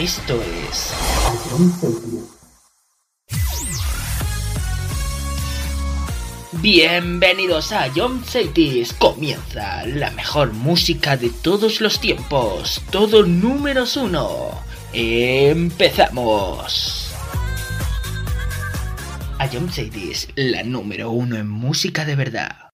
Esto es Bienvenidos a John Cities. Comienza la mejor música de todos los tiempos. Todo números uno. Empezamos. A John Cities, la número uno en música de verdad.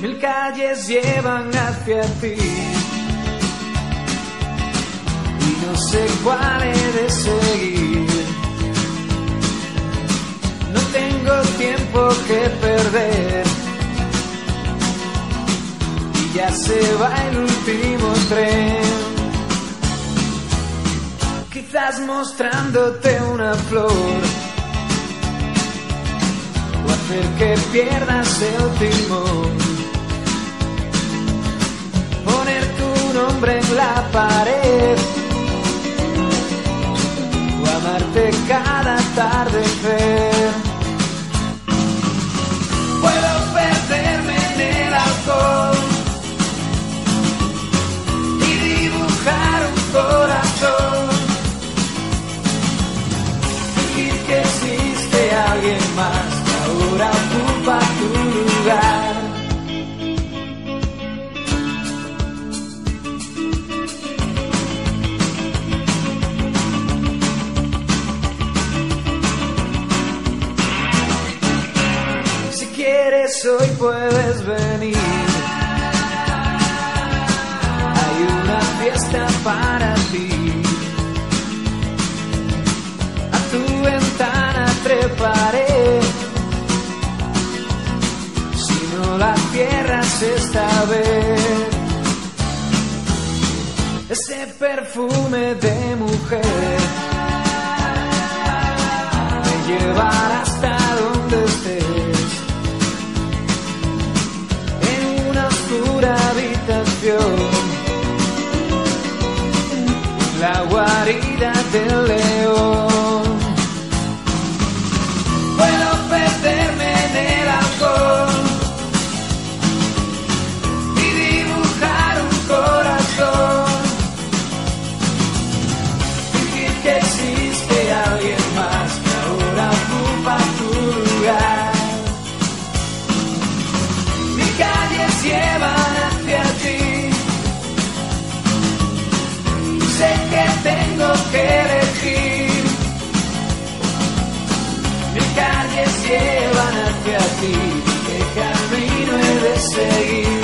Mil calles llevan hacia ti y no sé cuál he de seguir. Tengo tiempo que perder y ya se va el último tren. Quizás mostrándote una flor o hacer que pierdas el timón. Poner tu nombre en la pared amarte cada atardecer. Puedo perderme en el alcohol y dibujar un corazón. Puedes venir. Hay una fiesta para ti. A tu ventana treparé. Si no la cierras esta vez. Ese perfume de mujer me llevará guarida del león. Que elegir. Mis calles llevan hacia ti. ¿Qué camino he de seguir?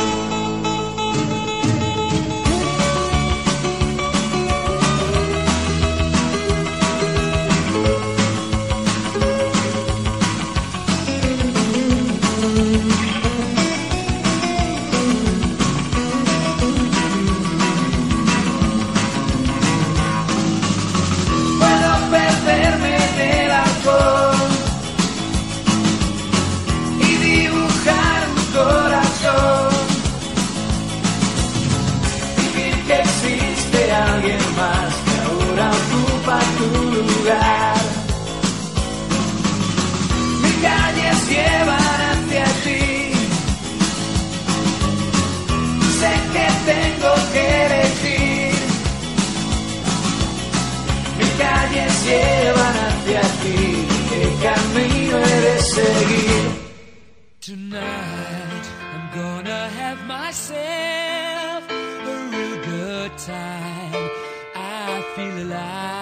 Llevan hacia ti, ¿qué camino he de seguir? Tonight I'm gonna have myself a real good time. I feel alive.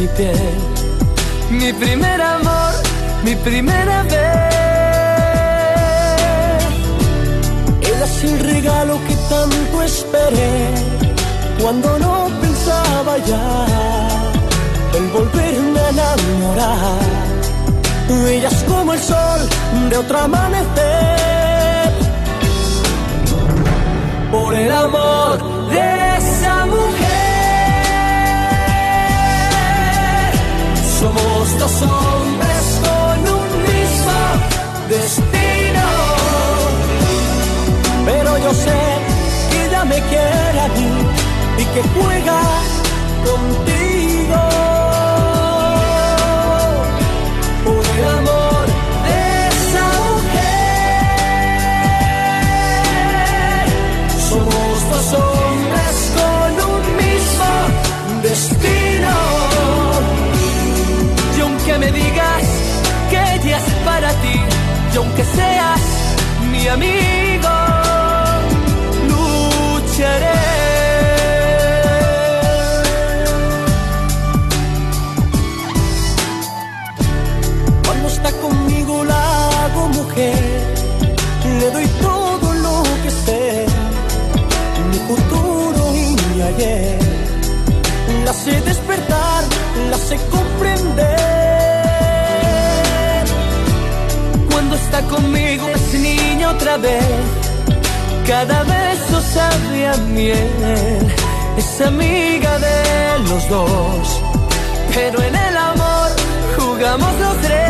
Mi piel, mi primer amor, mi primera vez. Es el regalo que tanto esperé cuando no pensaba ya en volverme a enamorar. Ella es como el sol de otro amanecer por el amor de esa mujer. Somos dos hombres con un mismo destino, pero yo sé que ella me quiere a mí y que juega contigo. Y aunque seas mi amigo, lucharé. Cuando está conmigo la mujer, le doy todo lo que sé, mi futuro y mi ayer. La sé despertar, está conmigo es niño otra vez. Cada beso sabe a miel, es amiga de los dos. Pero en el amor jugamos los tres.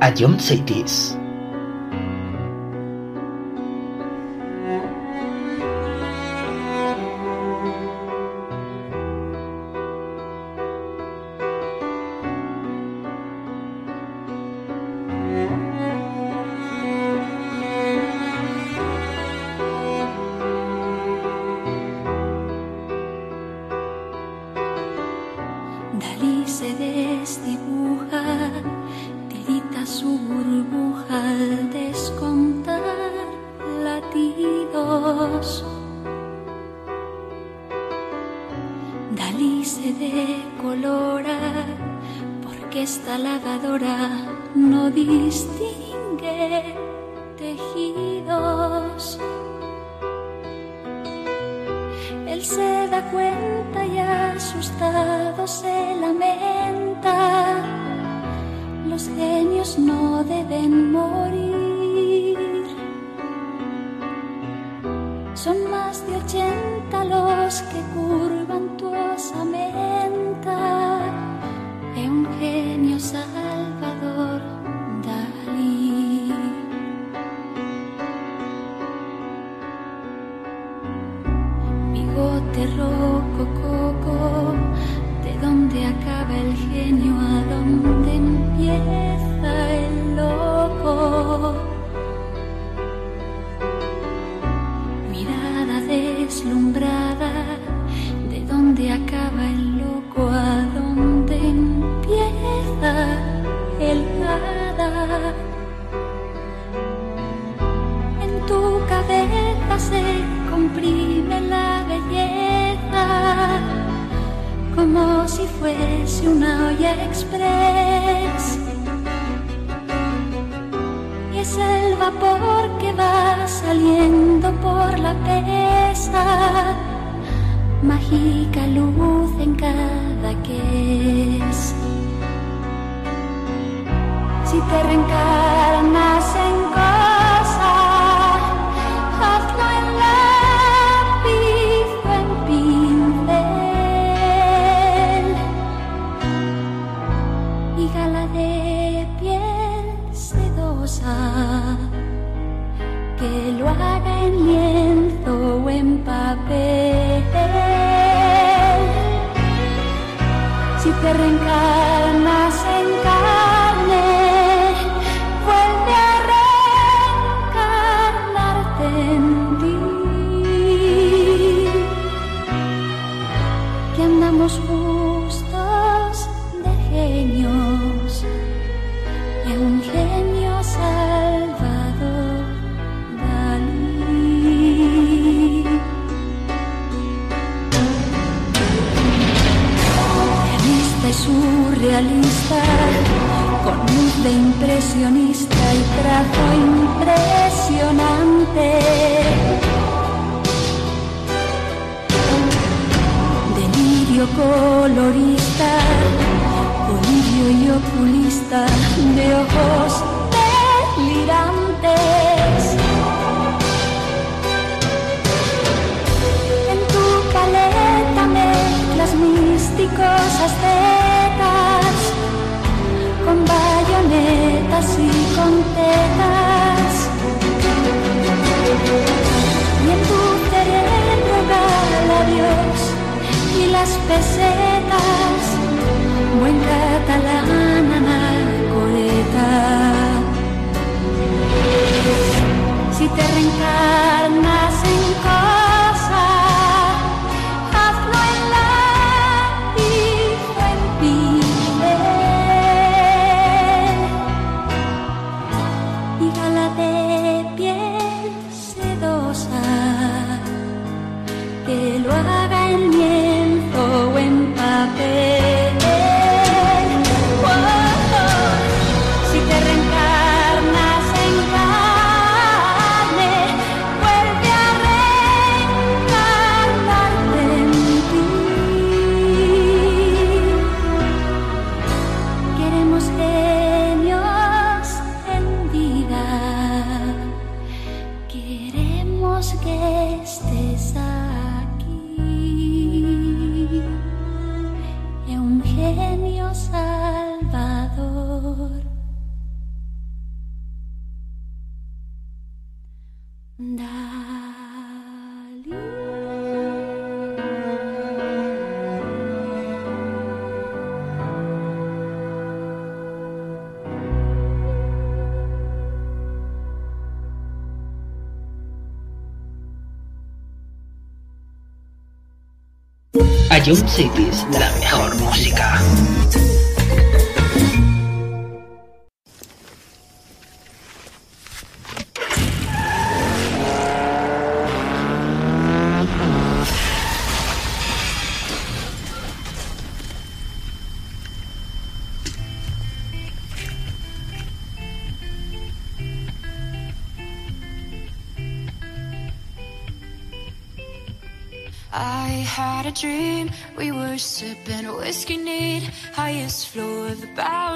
a John Cities. cosas tetas, con bayonetas y con tetas. Y en tu cerebro gala Dios y las pesetas. Room Cities, la mejor. the back.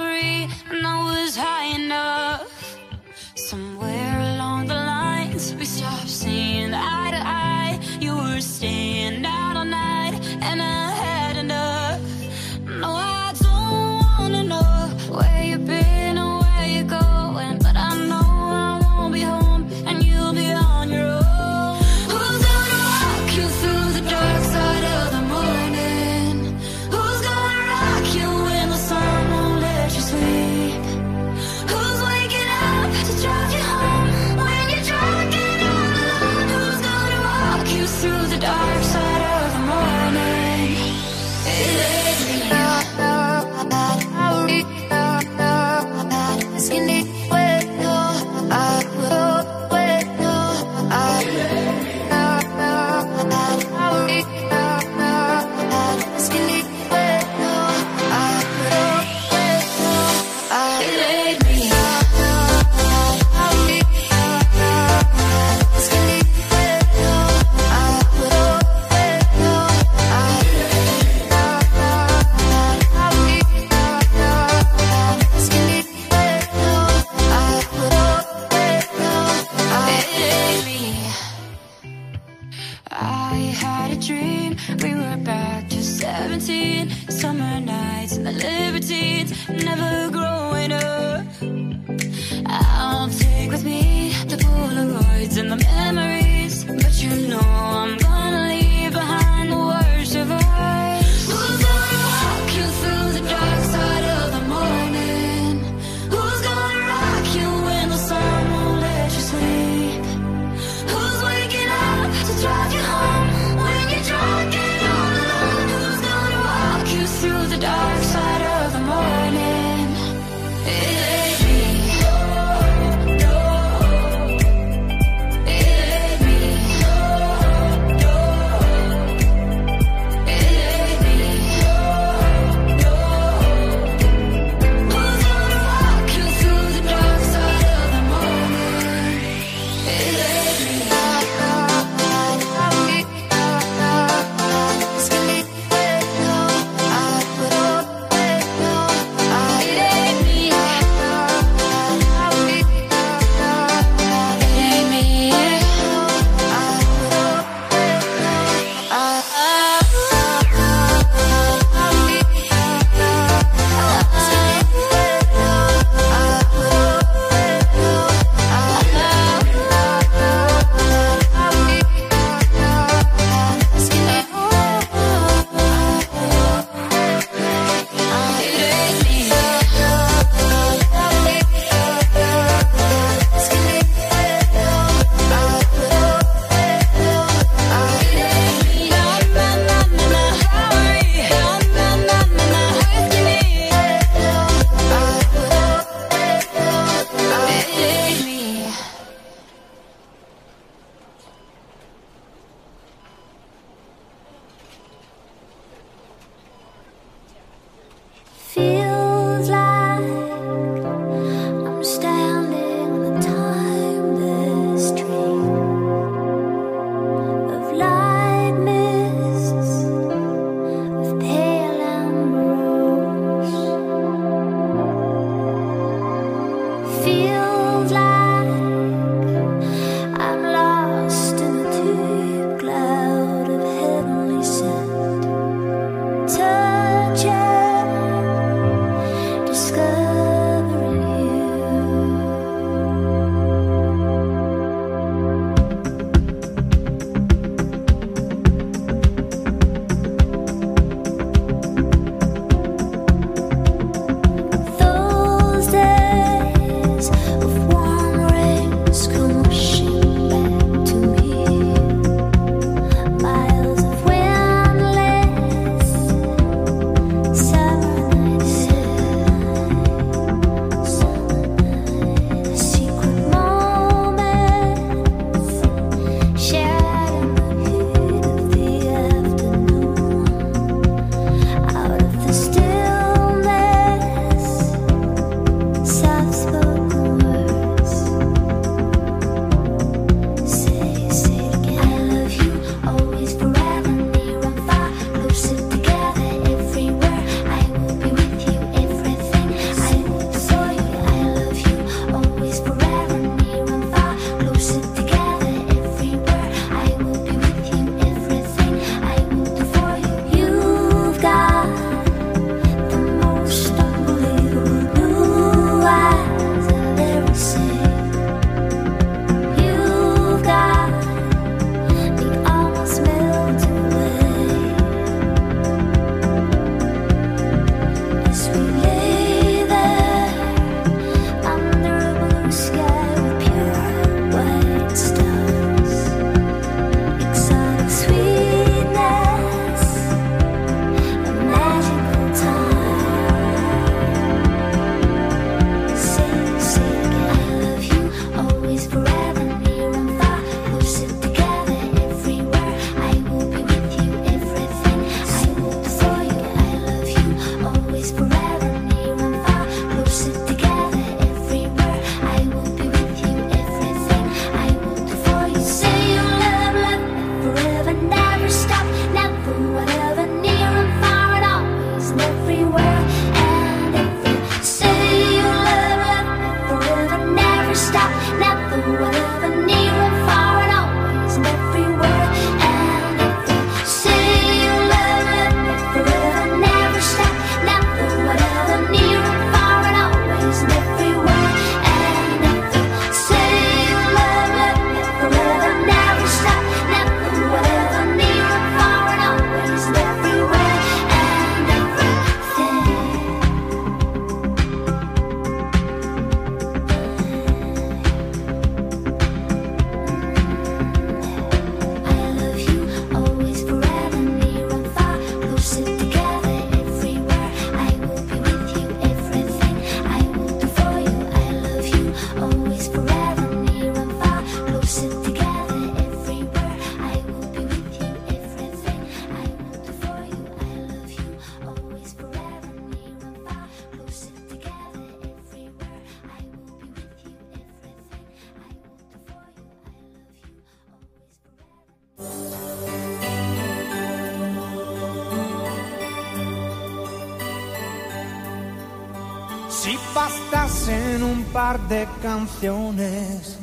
De canciones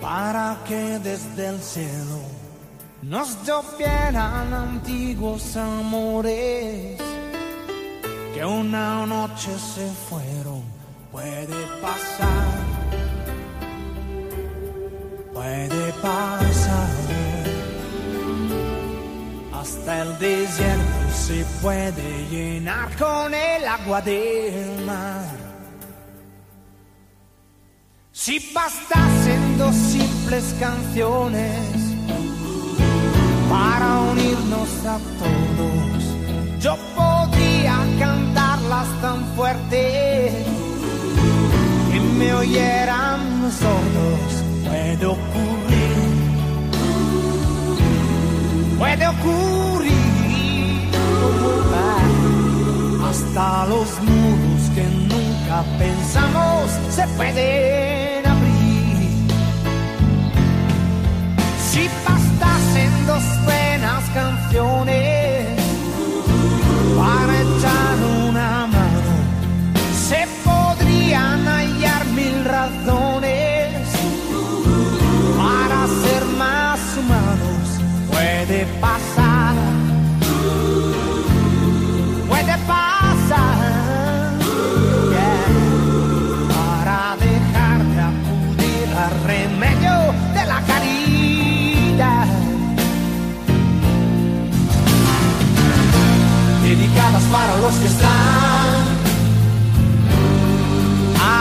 para que desde el cielo nos llovieran antiguos amores que una noche se fueron, puede pasar, puede pasar. Hasta el desierto se puede llenar con el agua del mar. Si bastasen dos simples canciones para unirnos a todos, yo podría cantarlas tan fuerte que me oyeran sordos. Puede ocurrir, puede ocurrir. Hasta los muros que nunca pensamos se pueden canciones para para los que están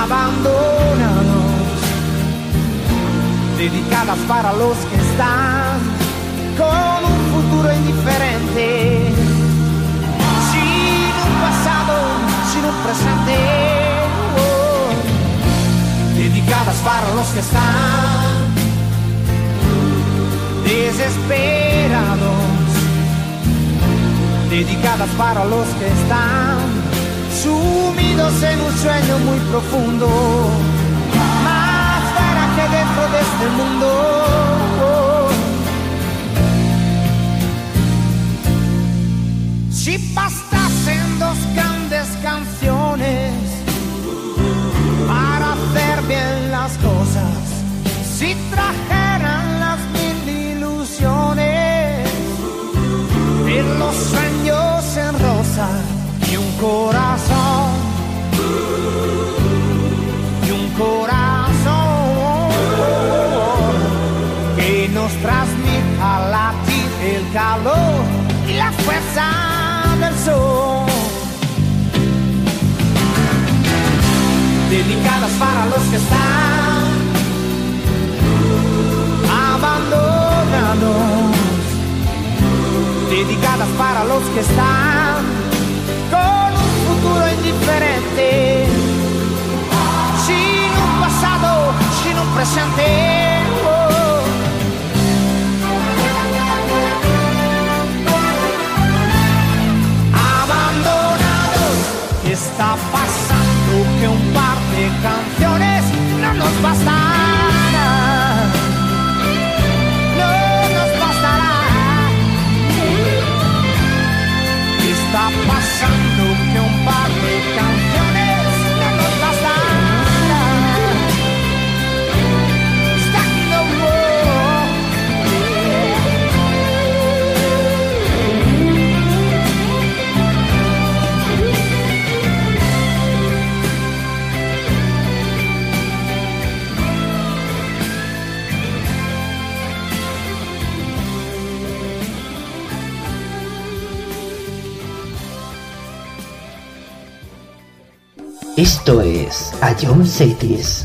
abandonados, dedicadas para los que están con un futuro indiferente, sin un pasado, sin un presente, oh. dedicadas para los que están desesperados dedicadas para los que están sumidos en un sueño muy profundo, más fuera que dentro de este mundo. Si bastasen dos grandes canciones para hacer bien las cosas, si trajeran dedicadas para los que están abandonados dedicadas para los que están con un futuro indiferente, sin un pasado, sin un presente. Nos bastarán. No nos bastará. ¿Qué está pasando? Que un par A John Cities.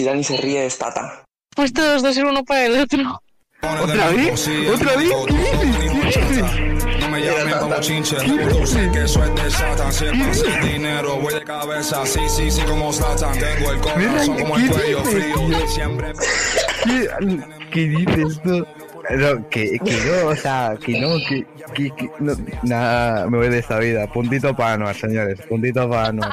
si Dani se ríe, es Tata. Pues todos dos ser uno para el otro. ¿Otra vez? ¿Otra vez? No me llamen como chinche, sé que soy de Satan. Siempre sin dinero, voy de cabeza, sí, sí, sí, como Satan. Tengo el corazón como el cuello frío, siempre. ¿Qué dices tú? No, que, que no, o sea, que no, que, que, que no, nada, me voy de esta vida. Puntito para Anuar, señores, puntito para Anuar.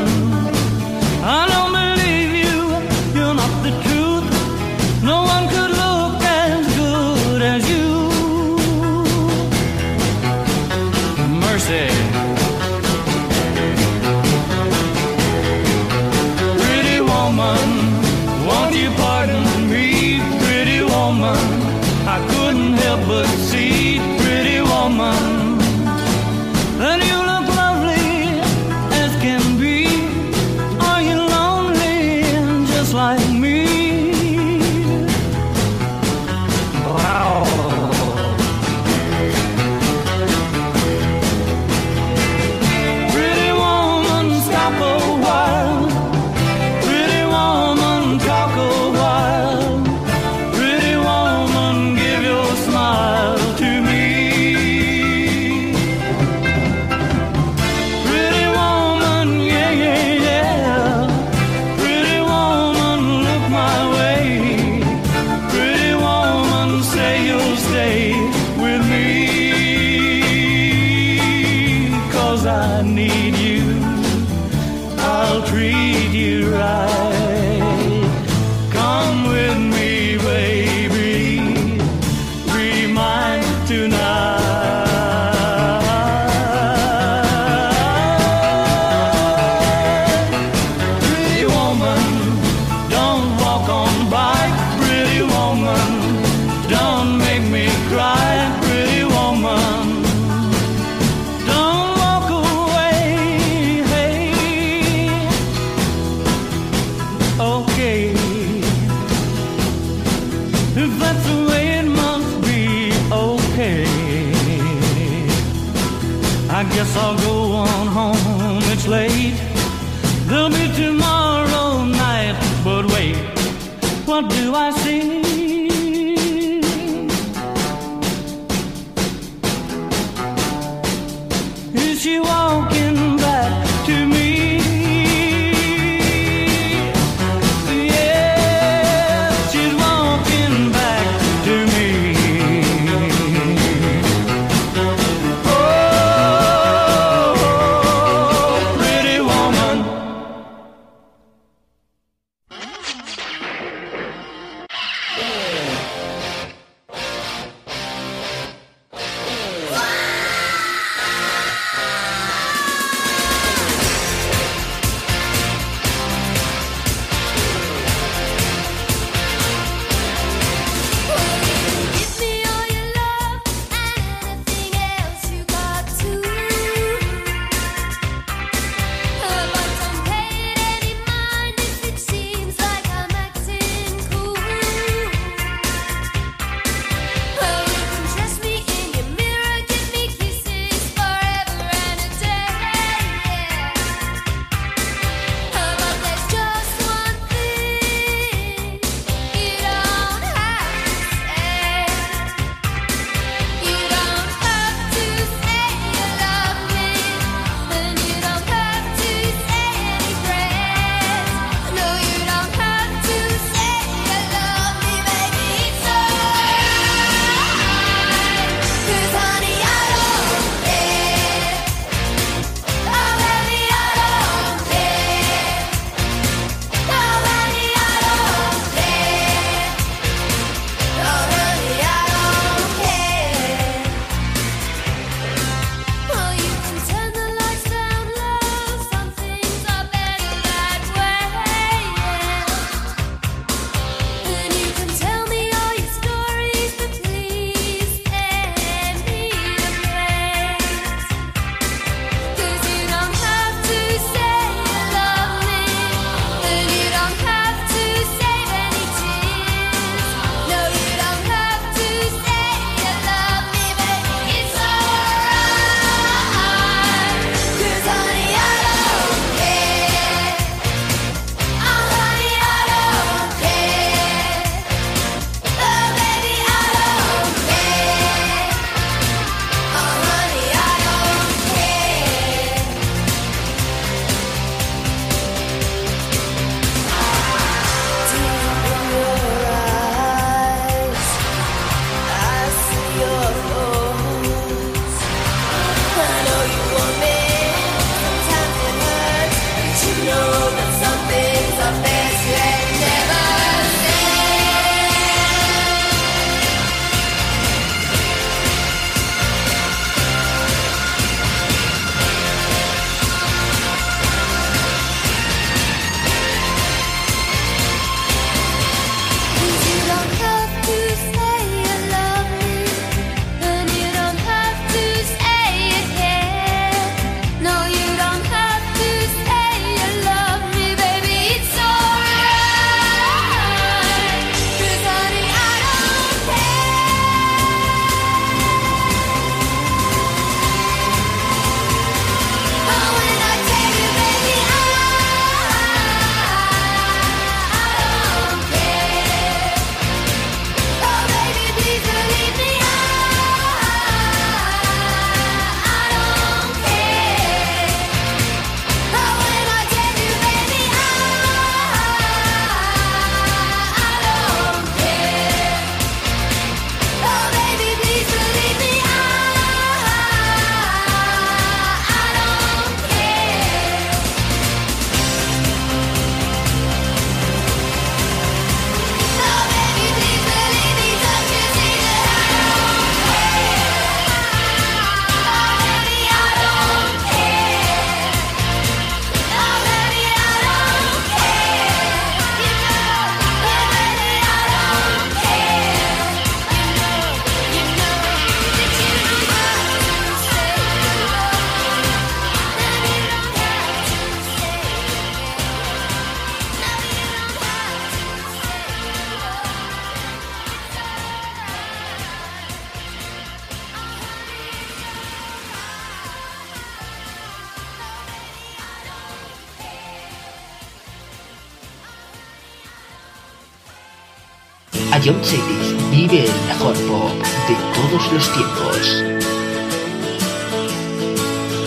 Los tiempos.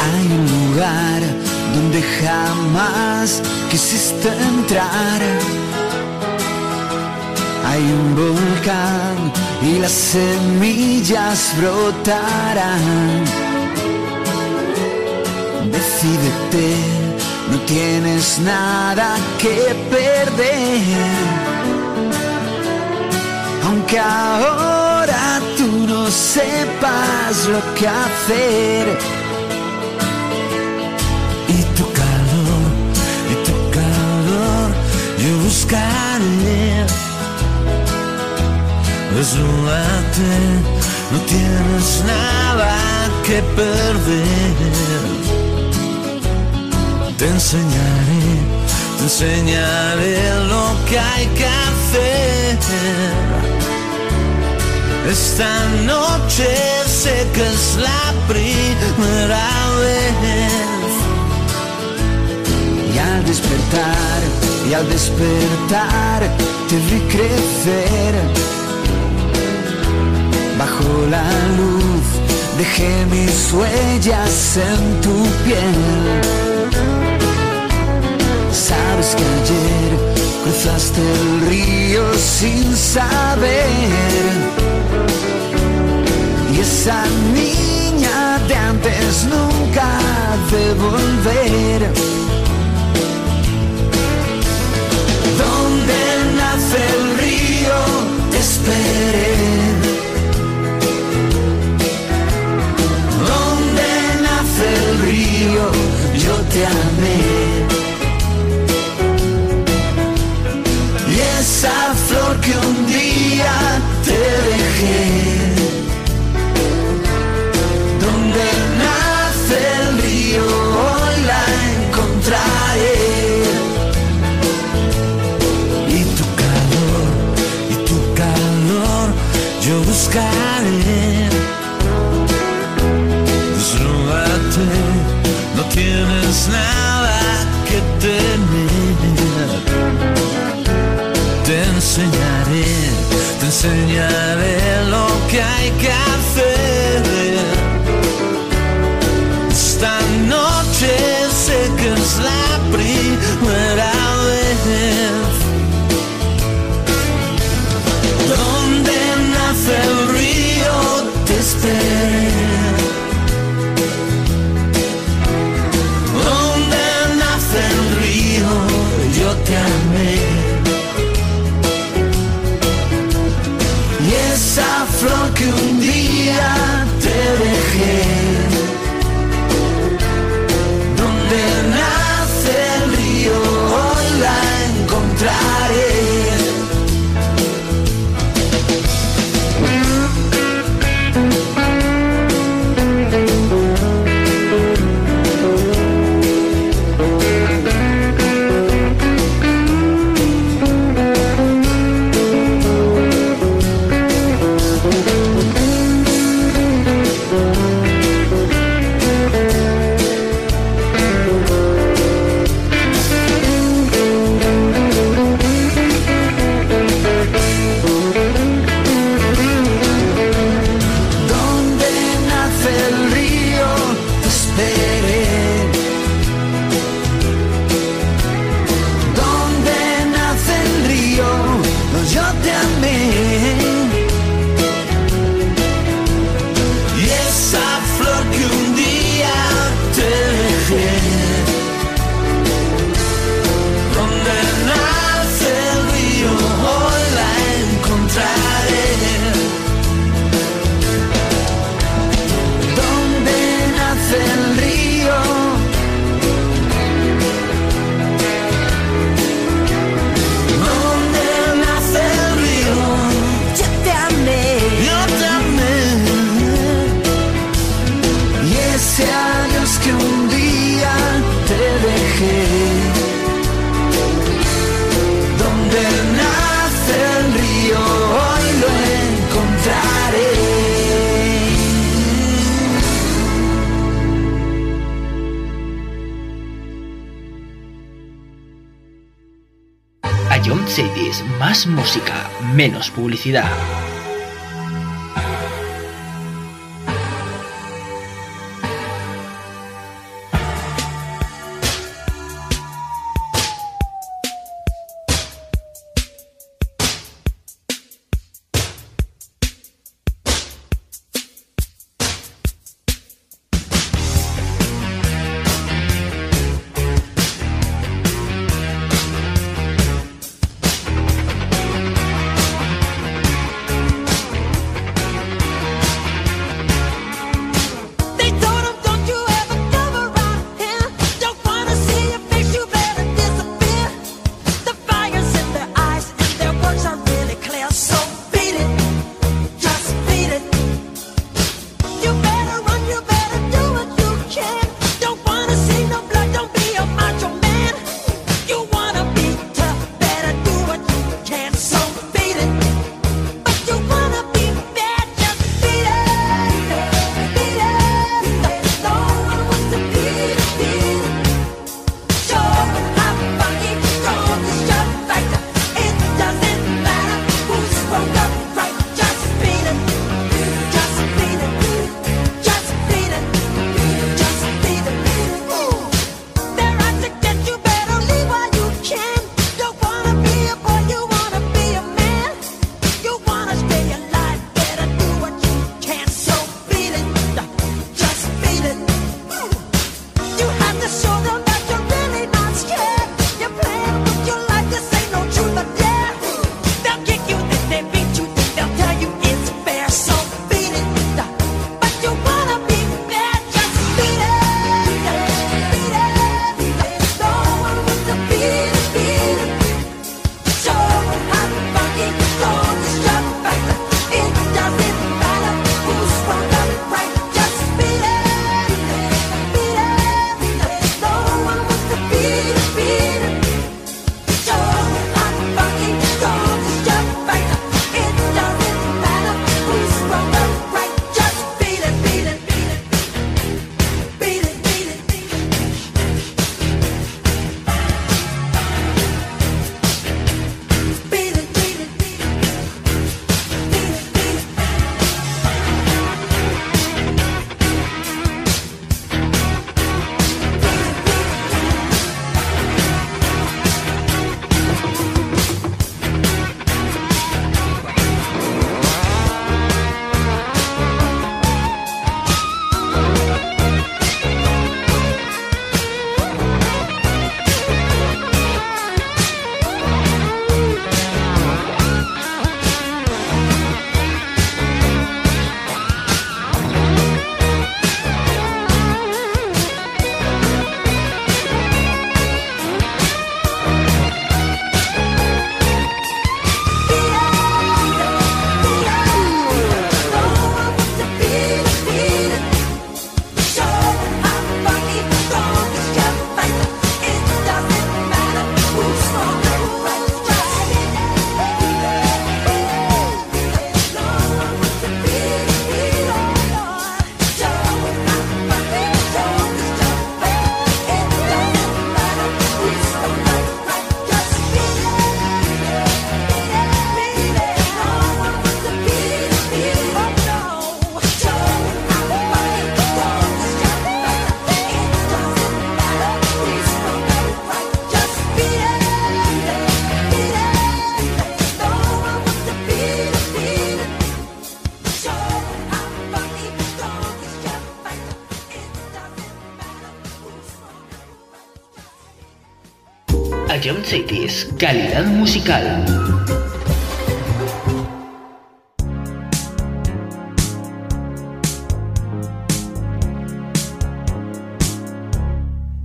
Hay un lugar donde jamás quisiste entrar. Hay un volcán y las semillas brotarán. Enseñaré, te enseñaré lo que hay que hacer. Esta noche sé que es la primera vez. Y al despertar, y al despertar, te vi crecer. Bajo la luz dejé mis huellas en tu piel. Sabes que ayer cruzaste el río sin saber. Y esa niña de antes nunca de volver. Donde nace el río, te esperé. Donde nace el río, yo te amé. Que un día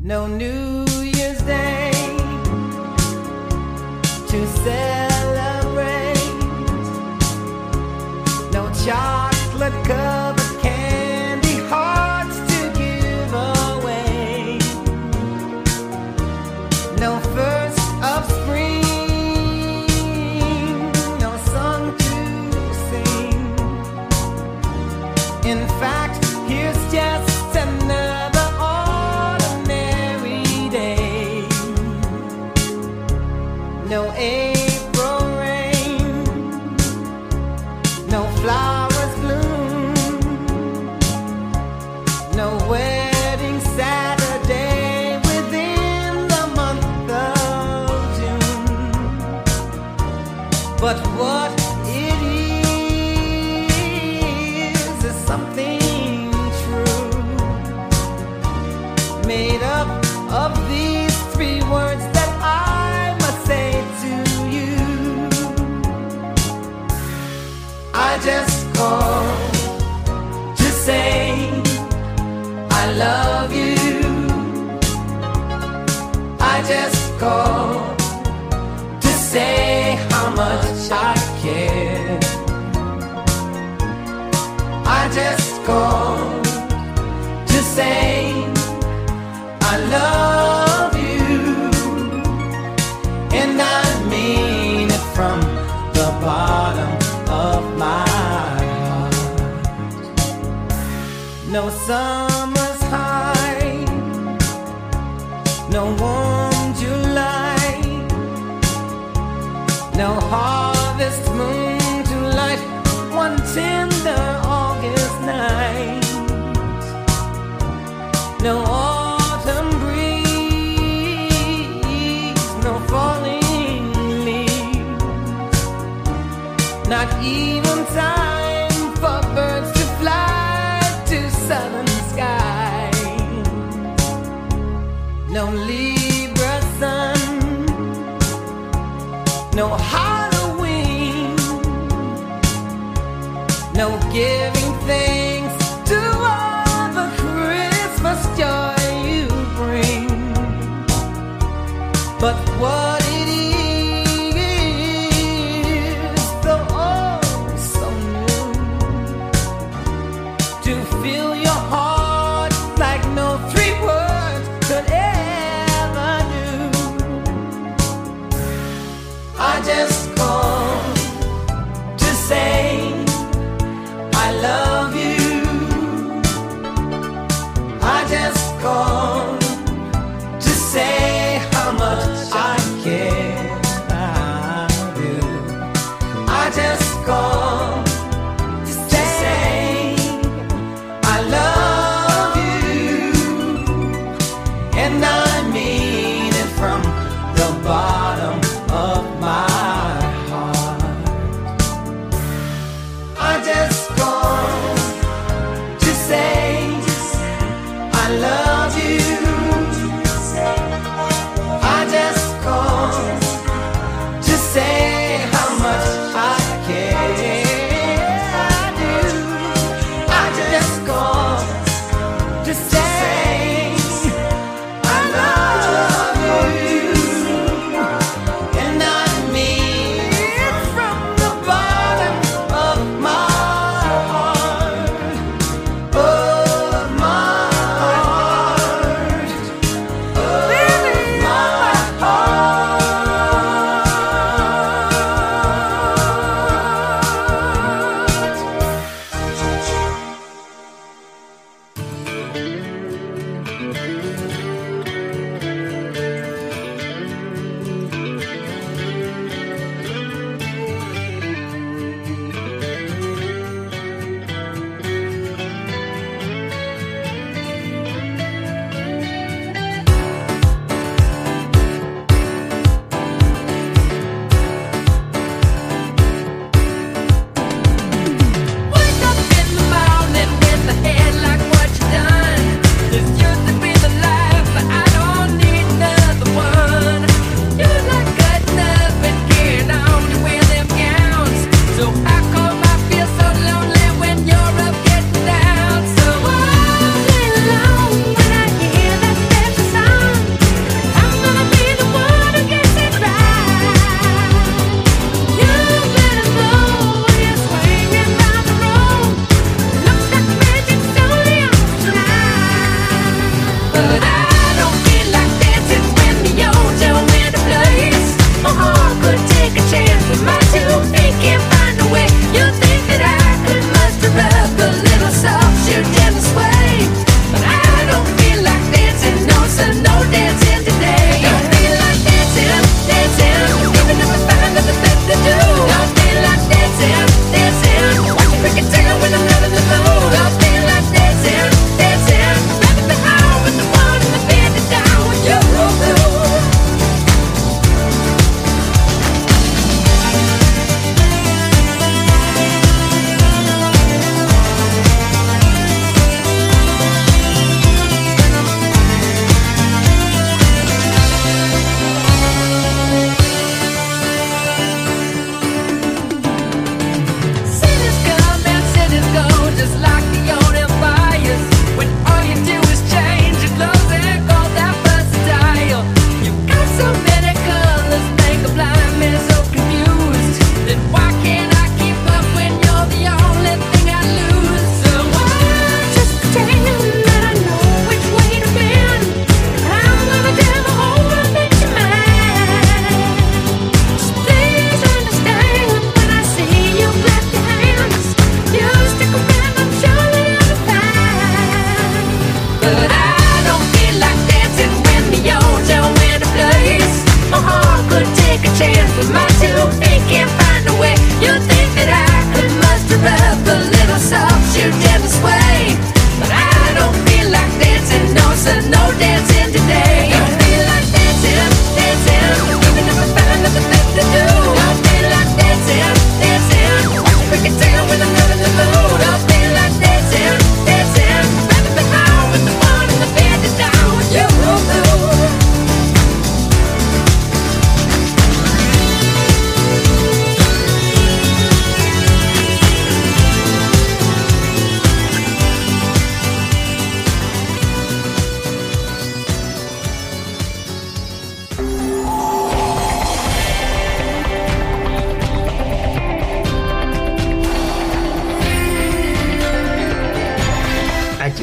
No New Year's Day to celebrate, no chocolate.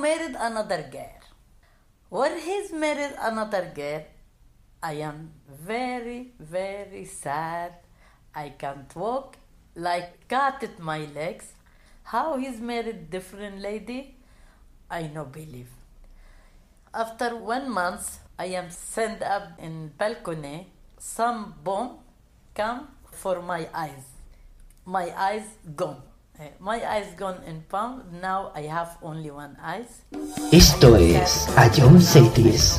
married another girl. When he's married another girl, I am very, very sad. I can't walk, like cut at my legs. How he's married different lady, I no believe. After one month, I am sent up in balcony. Some bomb come for my eyes. My eyes gone. Eh, my eyes gone in pound, now I have only one eyes. Esto es Ayom Seyties.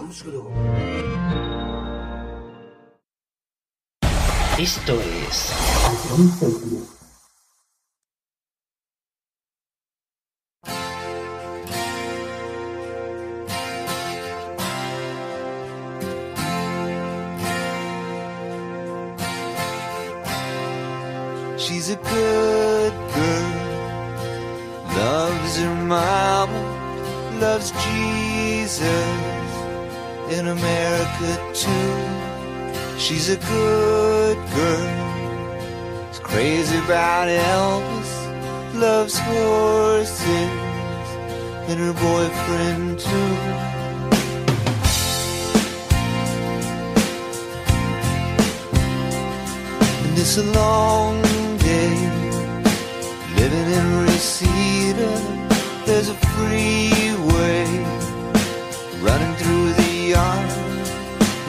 Músculo. Esto es She's a good girl, loves her mama, loves Jesus in America too. She's a good girl. It's crazy about Elvis, loves horses, and her boyfriend too. And it's a long day living in Reseda. There's a freeway running through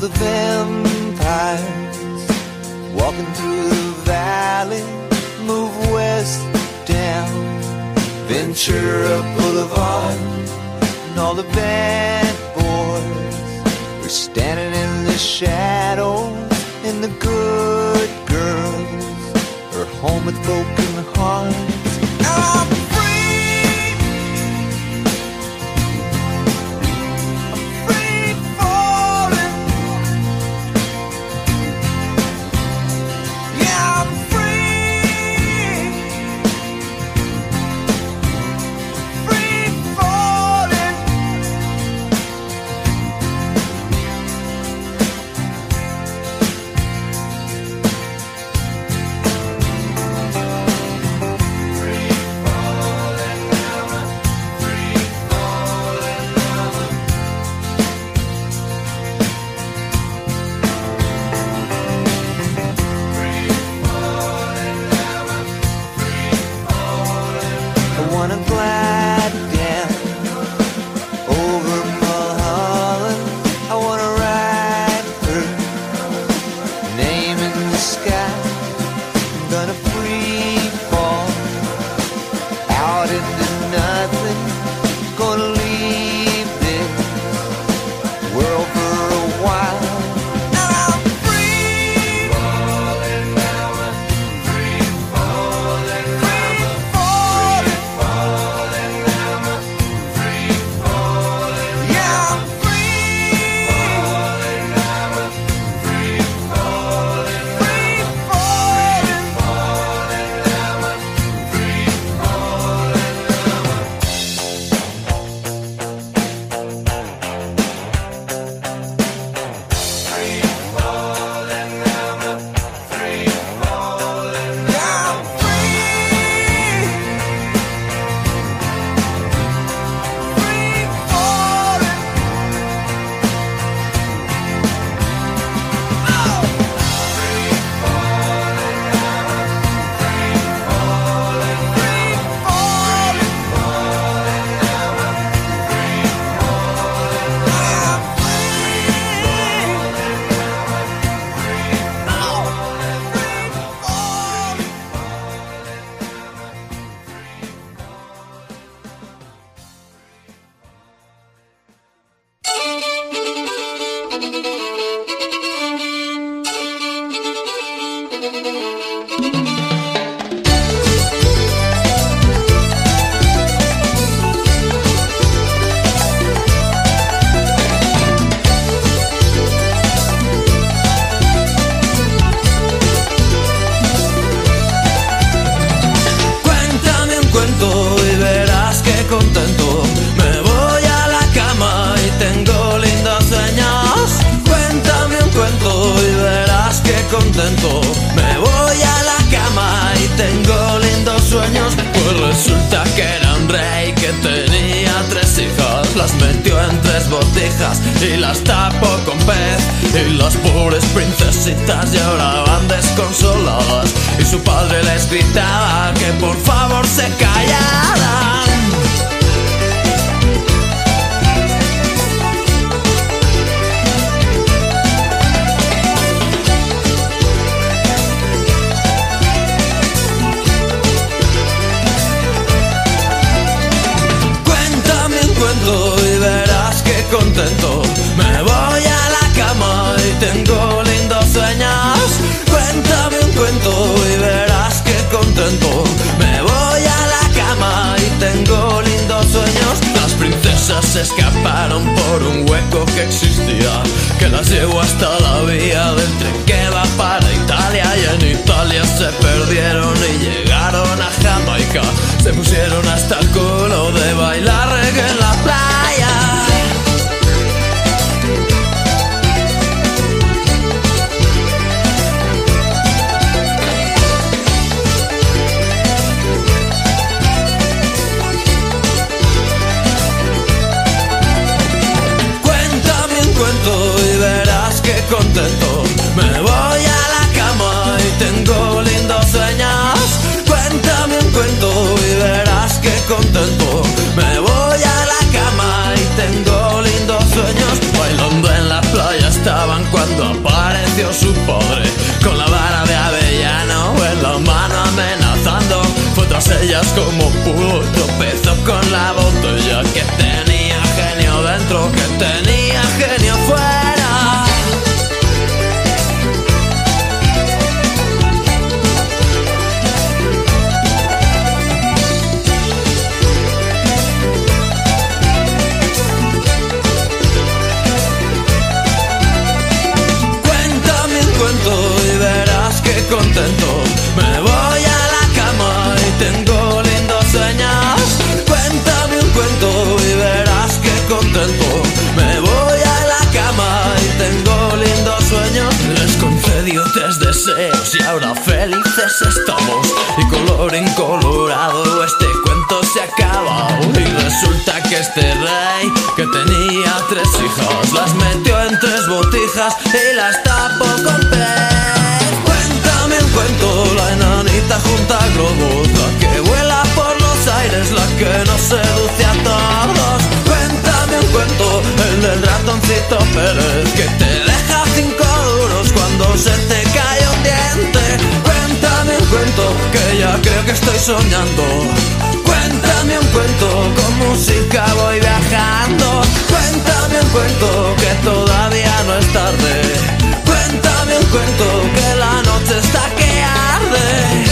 the vampires walking through the valley move west down Ventura Boulevard and all the bad boys were standing in the shadows and the good girls are home with broken Me voy a la cama y tengo lindos sueños. Cuéntame un cuento y verás que contento. Me voy a la cama y tengo lindos sueños. Las princesas se escaparon por un hueco que existía. Que las llevo hasta la vía del tren que va para Italia. Y en Italia se perdieron y llegaron a Jamaica. Se pusieron hasta el culo de bailar reggae en la playa. Apareció su padre Con la vara de avellano en la mano amenazando. Fue tras ellas como pudo Tropezó con la botella que tenía genio dentro Que tenía deseos y ahora felices estamos. Y color incolorado este cuento se acaba Y resulta que este rey que tenía tres hijas Las metió en tres botijas y las tapó con pez. Cuéntame un cuento, la enanita junta globos La que vuela por los aires, la que nos seduce a todos. Cuéntame un cuento, el del ratoncito Pérez Que te deja cinco duros cuando se te cae Cuéntame un cuento, que ya creo que estoy soñando. Cuéntame un cuento, con música voy viajando. Cuéntame un cuento, que todavía no es tarde. Cuéntame un cuento, que la noche está que arde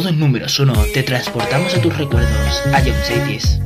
En todo números 1 te transportamos a tus recuerdos, a John Cities.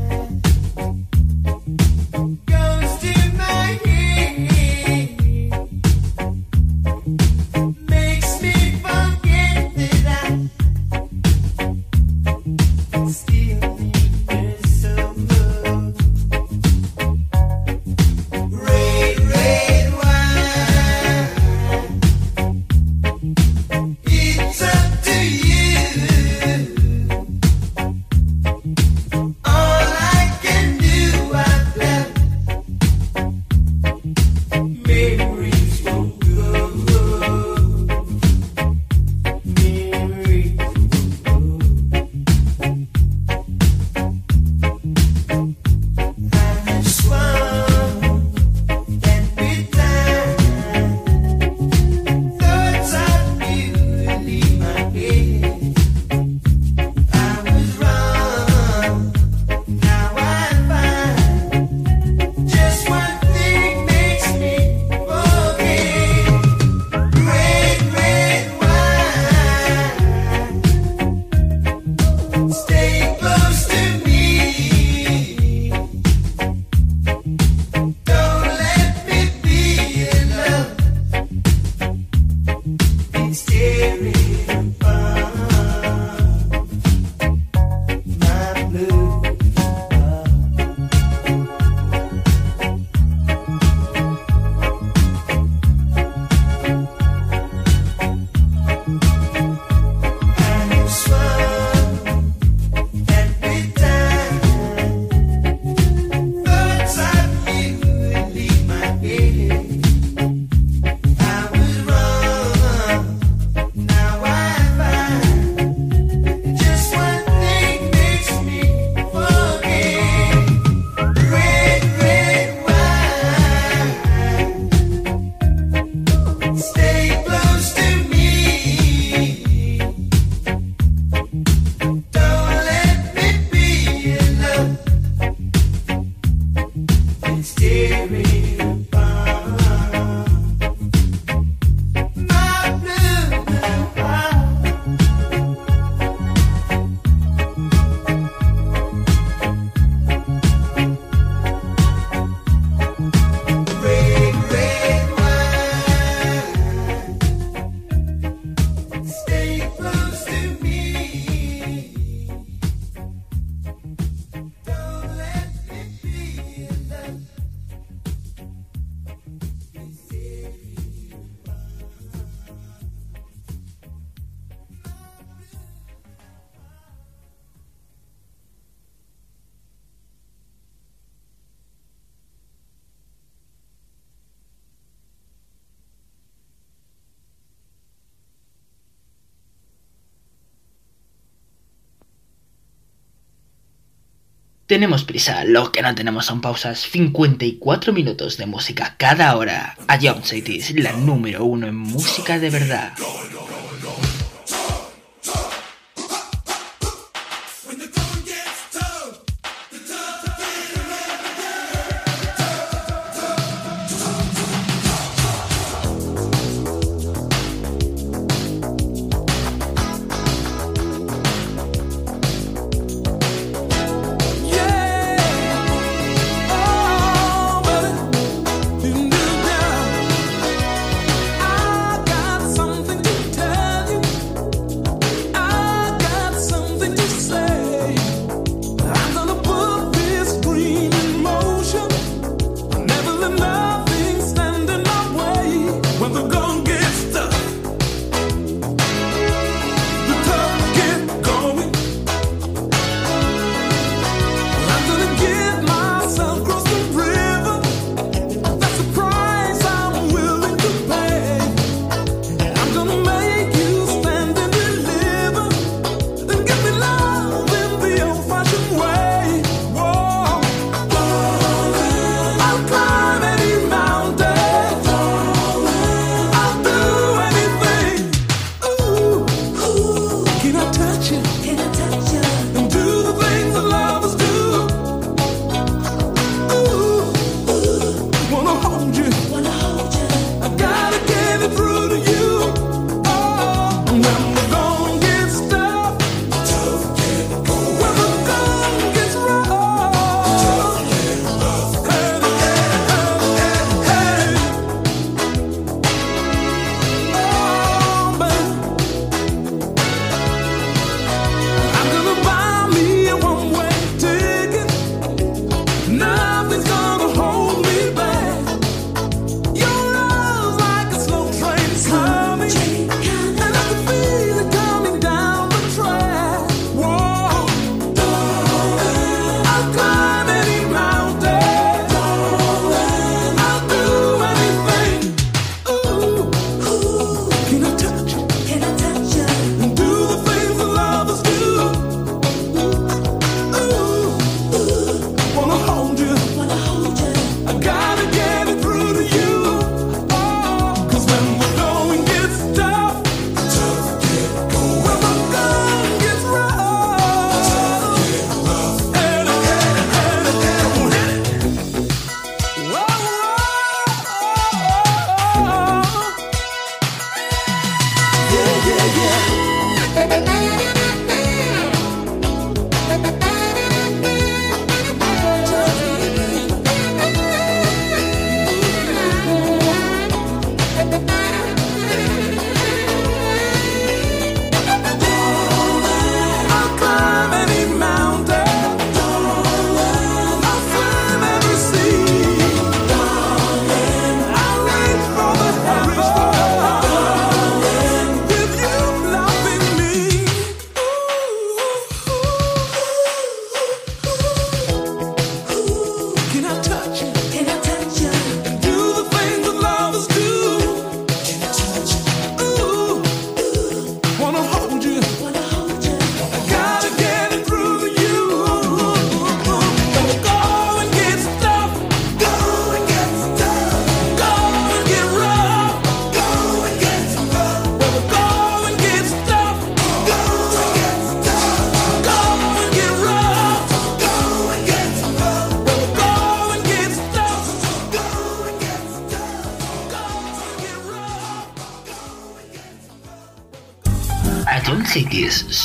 Tenemos prisa, lo que no tenemos son pausas. 54 minutos de música cada hora. A Young Cities, la número uno en música de verdad.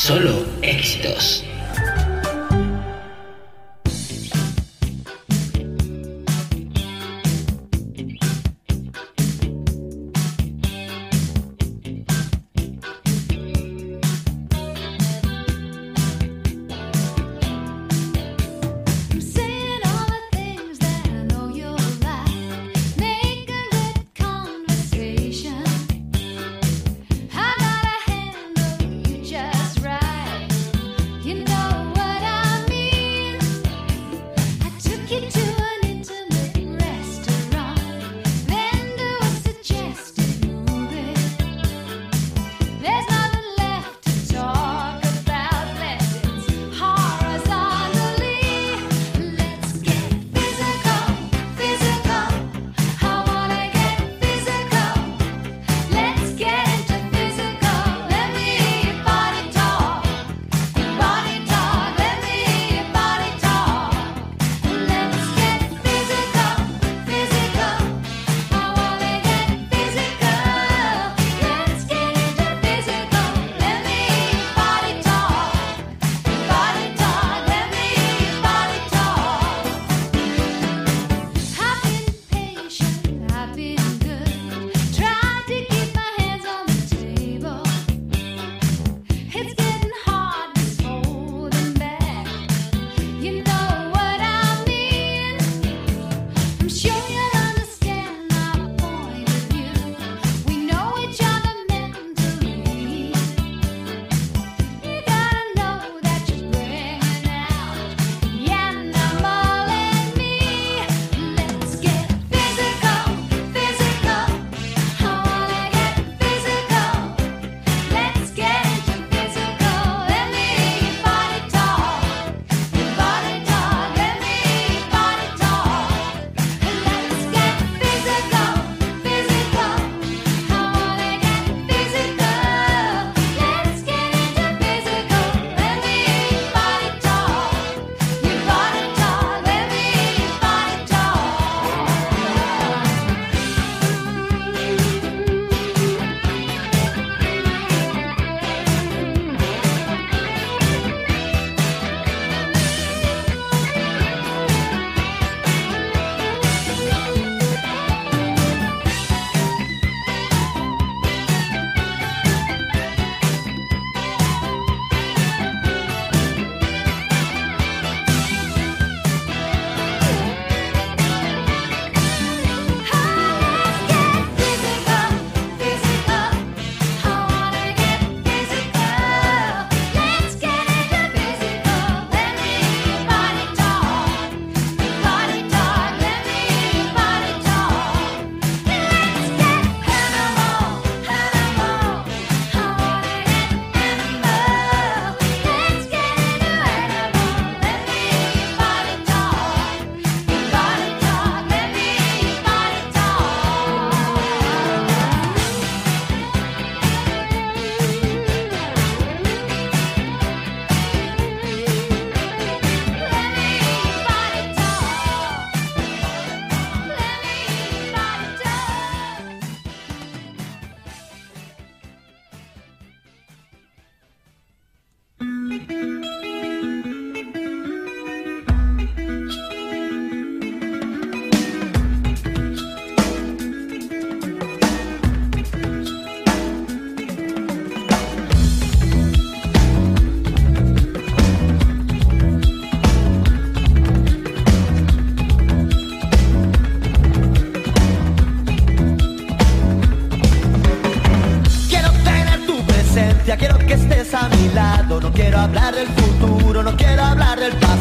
solo.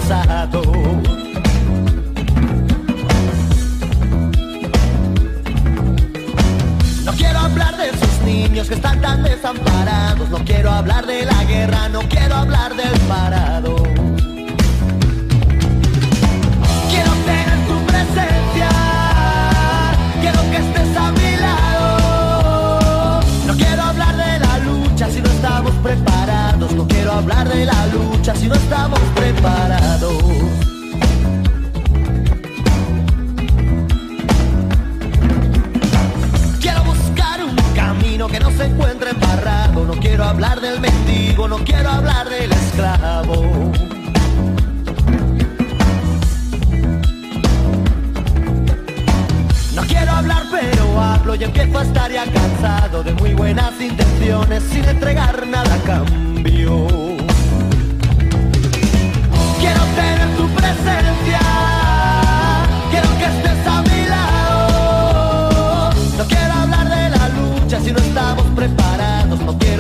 No quiero hablar de esos niños que están tan desamparados. No quiero hablar de la guerra, no quiero hablar del parado. Quiero tener tu presencia, quiero que estés a mi lado. No quiero hablar de la lucha si no estamos preparados. No quiero hablar de la lucha si no estamos preparados. Quiero buscar un camino que no se encuentre embarrado. No quiero hablar del mendigo, no quiero hablar del esclavo. No quiero hablar pero hablo y empiezo a estar ya cansado de muy buenas intenciones sin entregar nada cambio.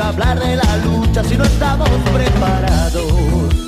Hablar de la lucha si no estamos preparados.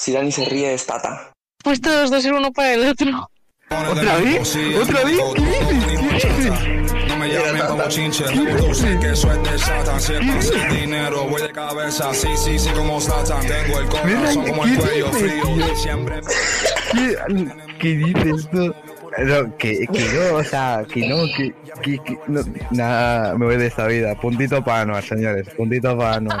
si Dani se ríe es Tata. Pues todos dos ser uno para el otro. ¿Otra vez? ¿Otra vez? ¿Qué dices? ¿Qué dices? No me llamen como chinche, tú sé que es de Satan. Si es para hacer dinero, voy de cabeza. Sí, sí, sí, como Satan. Tengo el corazón como el cuello frío. Siempre. ¿Qué, ¿Qué dices tú? No, que, que no, o sea, que no, que, que, que no, nada, me voy de esta vida. Puntito para Anuar, señores, puntito para Anuar.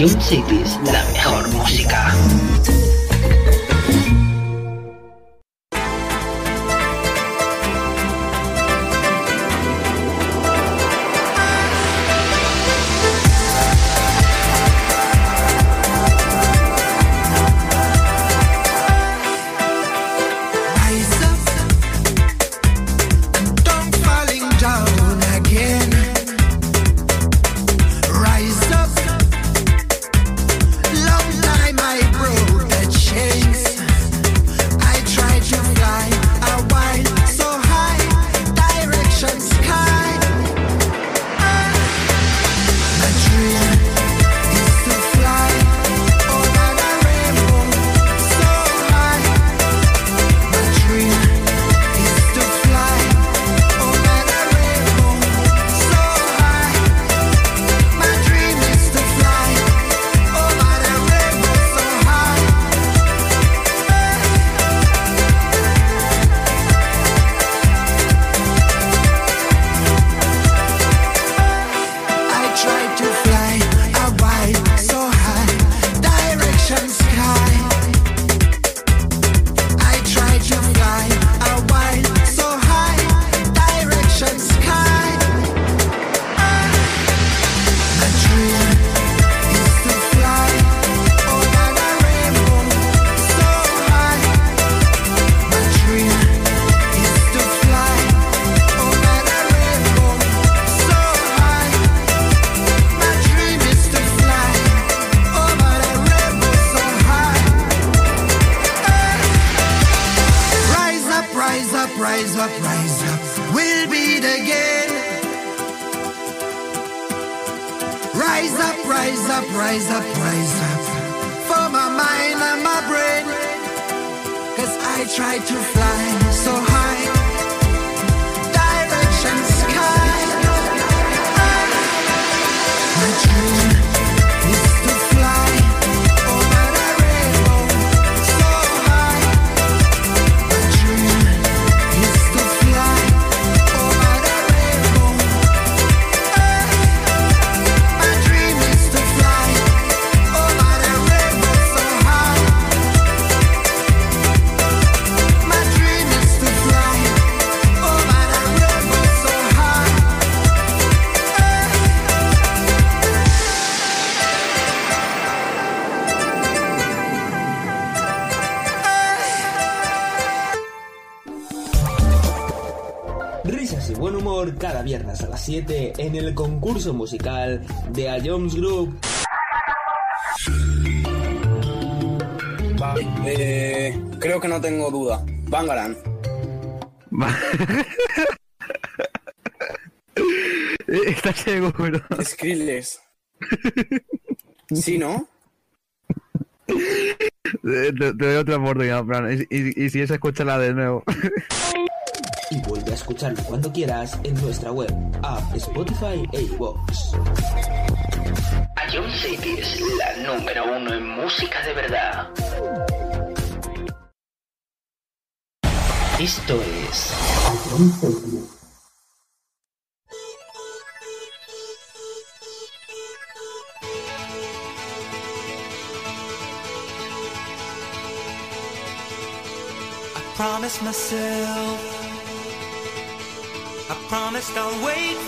Ion Cities, la en el concurso musical de A Jones Group. Eh, creo que no tengo duda. Bangaran. Eh, está ciego, pero. Skrillex. ¿Sí, no? Eh, te, doy otra oportunidad, Fran. Y, y, y si es, escúchala de nuevo. escucharlo cuando quieras en nuestra web, app, Spotify e iVoox. Ion City es la número uno en música de verdad. Esto es... promised myself I'll wait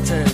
mountain.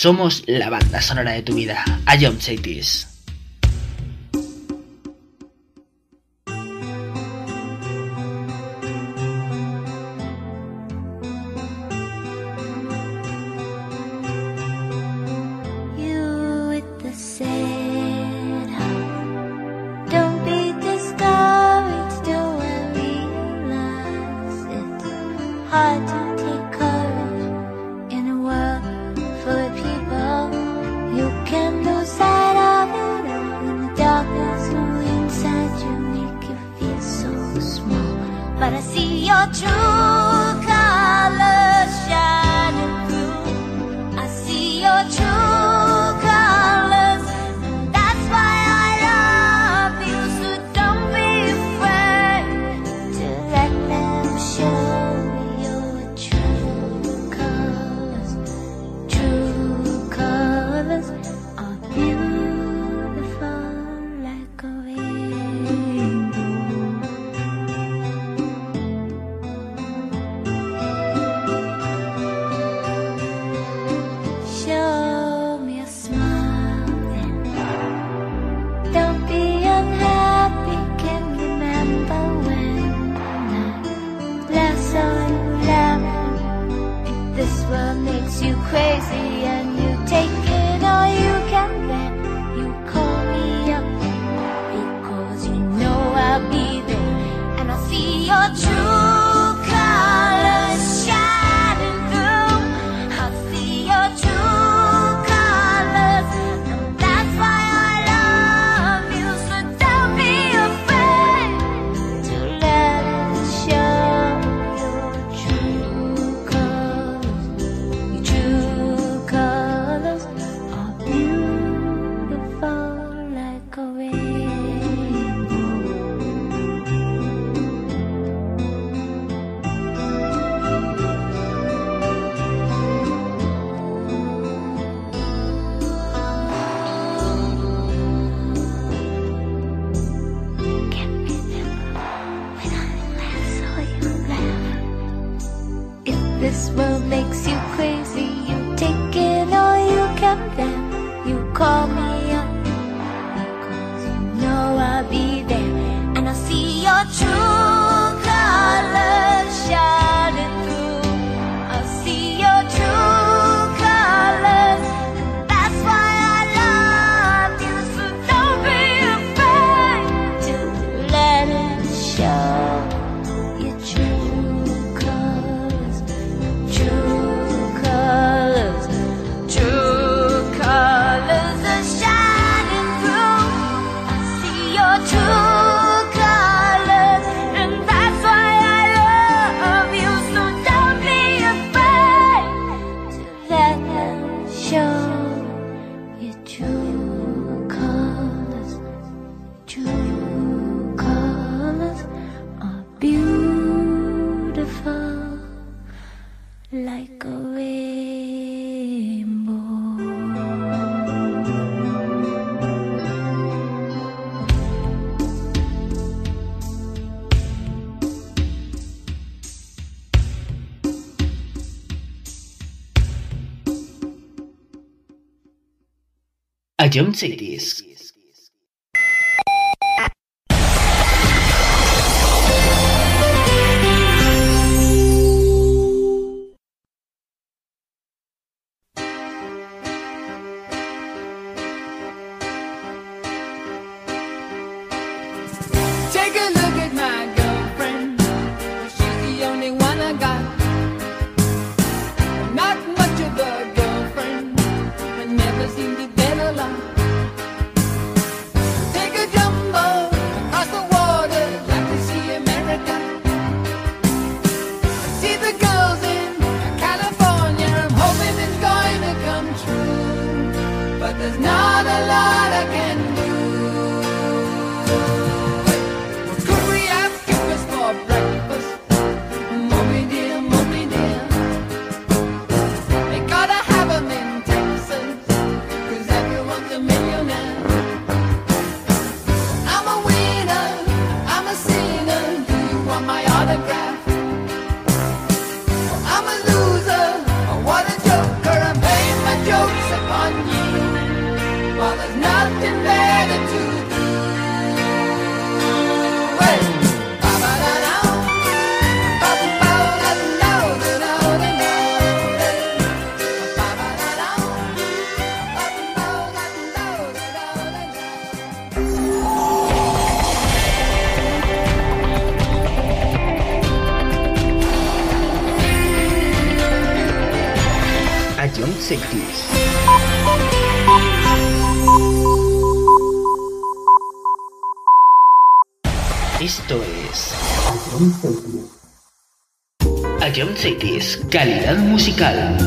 Somos la banda sonora de tu vida. Ayom Chaitis. I don't say this. John Sectis. Esto es. A John Sectis, calidad musical.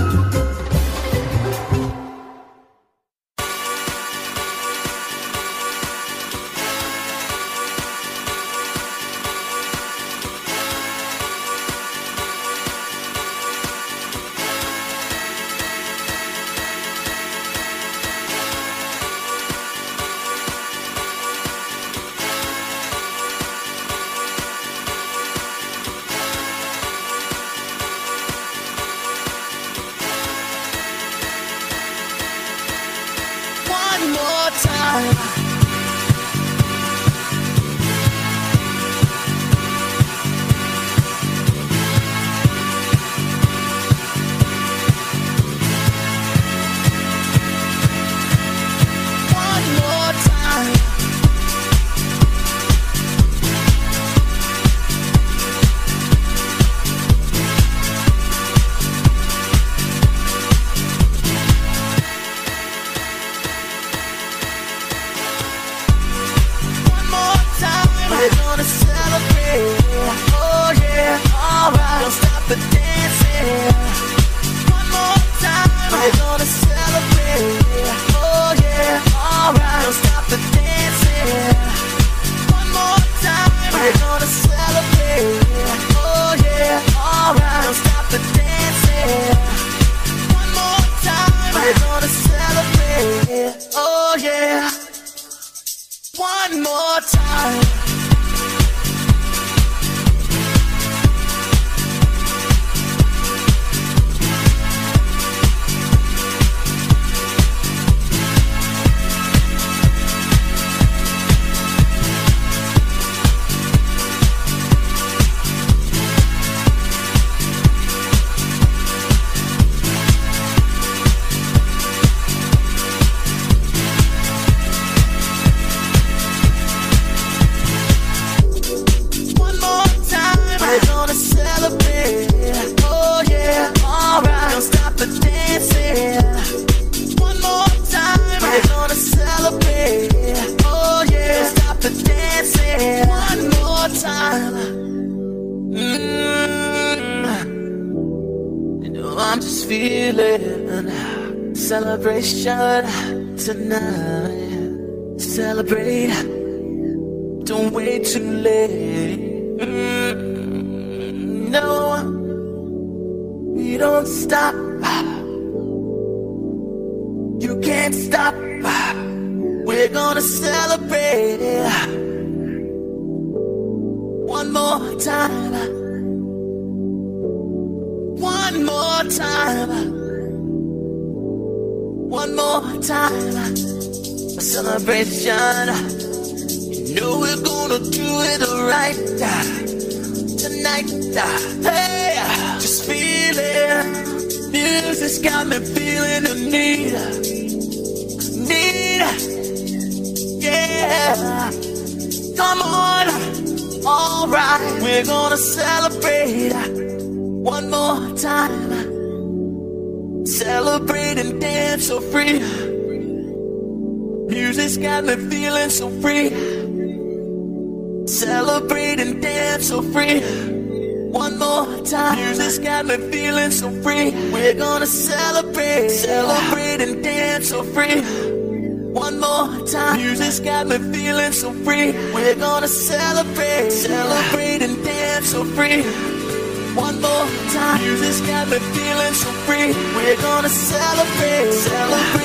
We're gonna celebrate, celebrate.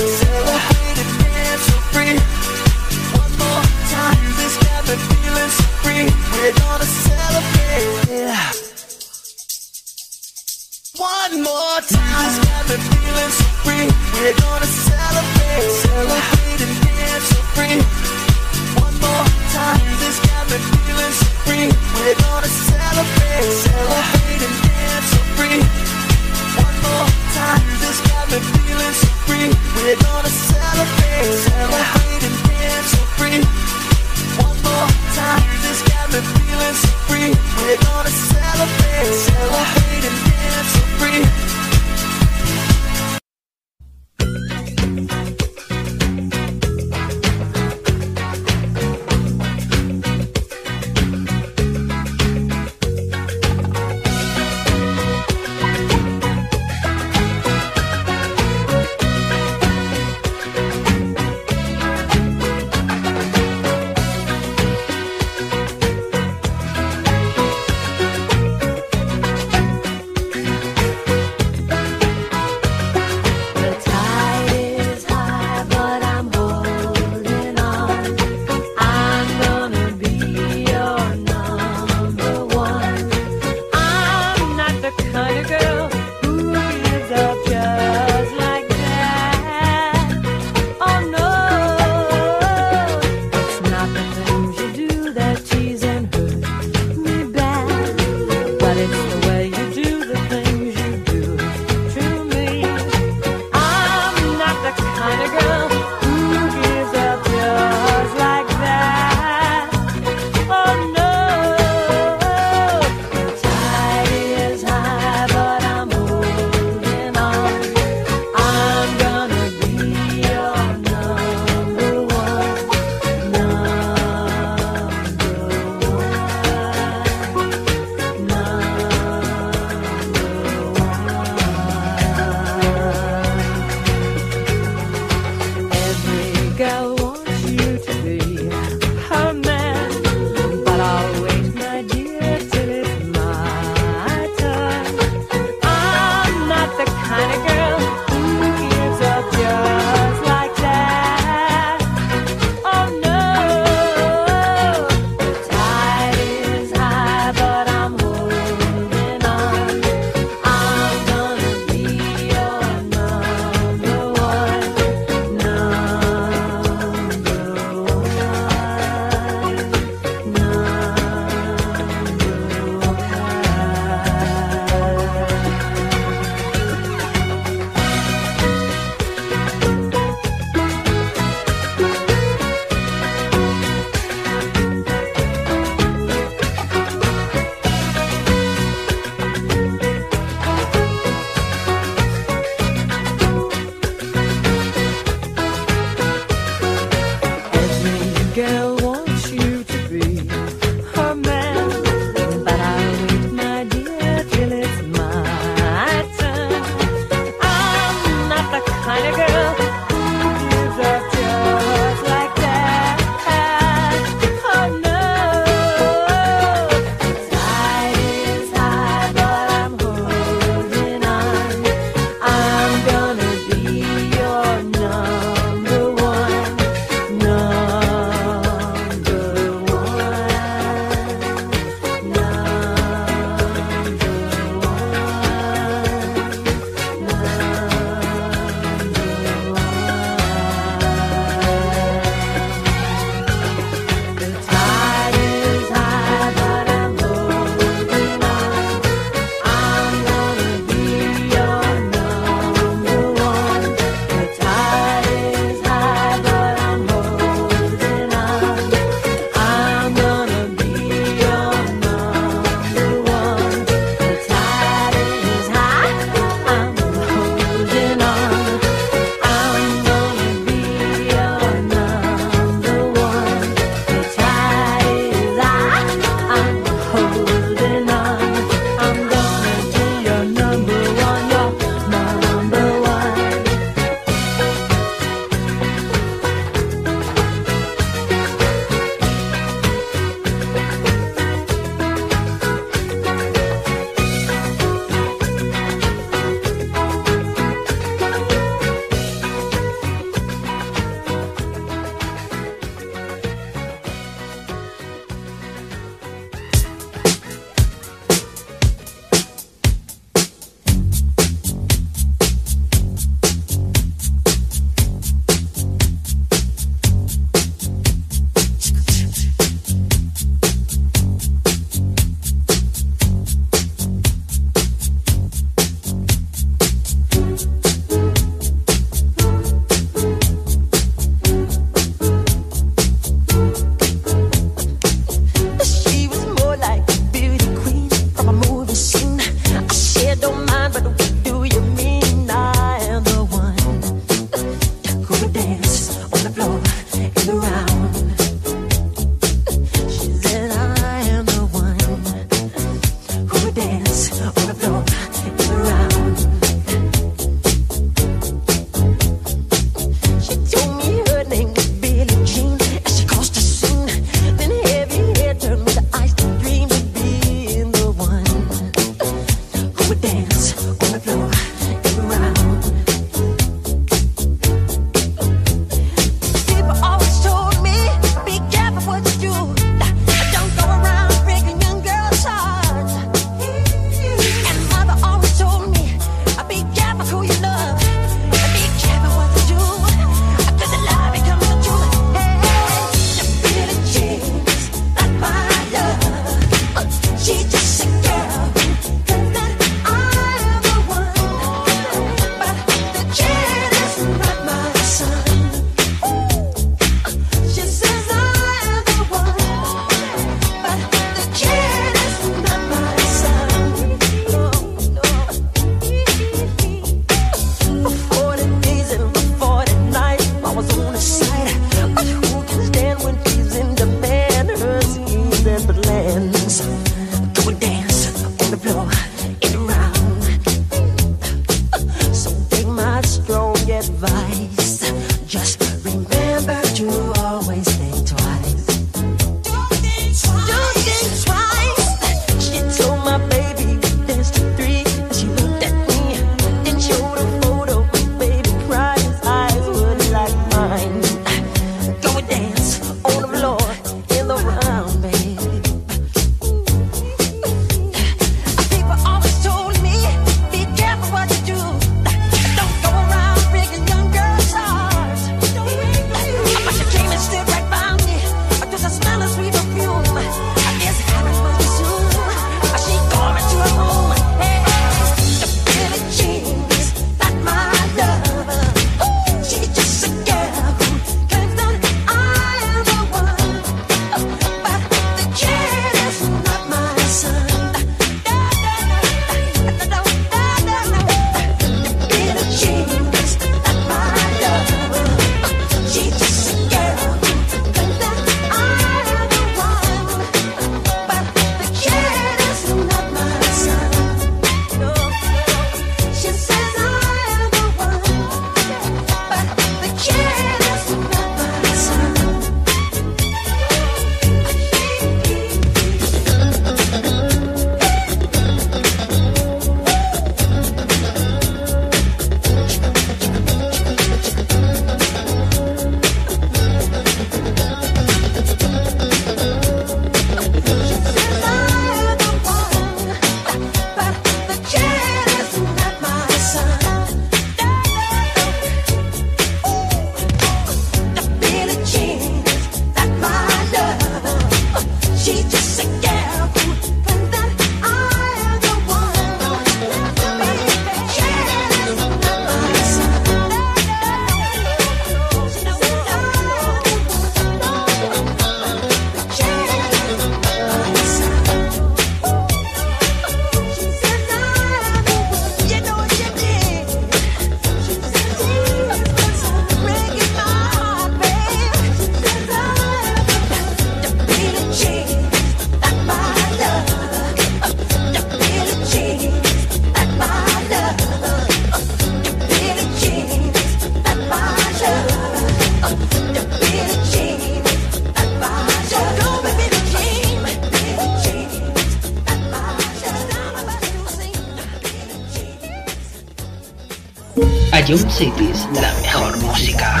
Cities, la mejor música.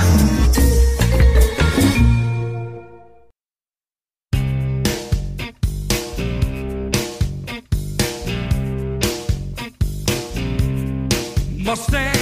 Mustang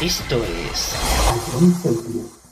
Esto es.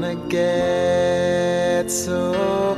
Gonna get so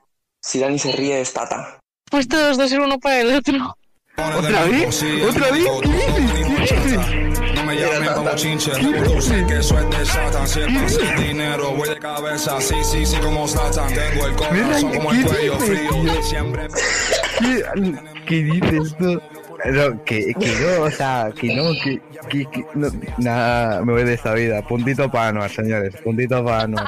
si Dani se ríe es Tata. Pues todos dos ser uno para el otro. ¿Otra vez? ¿Otra vez? No me llamen como chinche, yo sé que eso es de Satan. Si es pasa el dinero, voy de cabeza. Sí, sí, sí, como Satan. Tengo el corazón como el cuello frío. Siempre. ¿Qué, qué dices tú? No, que, que no, o sea, que no, que, que, que no, nada, me voy de esta vida. Puntito para Anuar, señores, puntito para Anuar.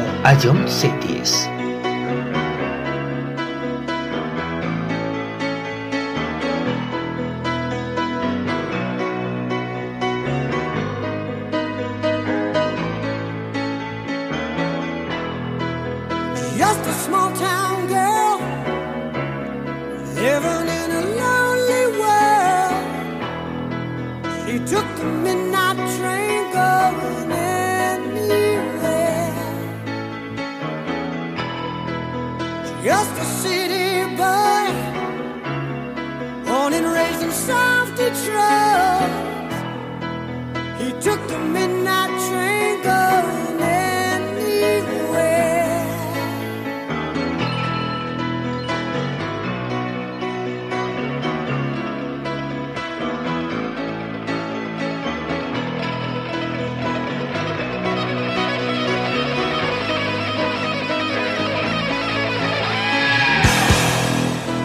a Ion Cities.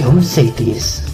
Home Cities.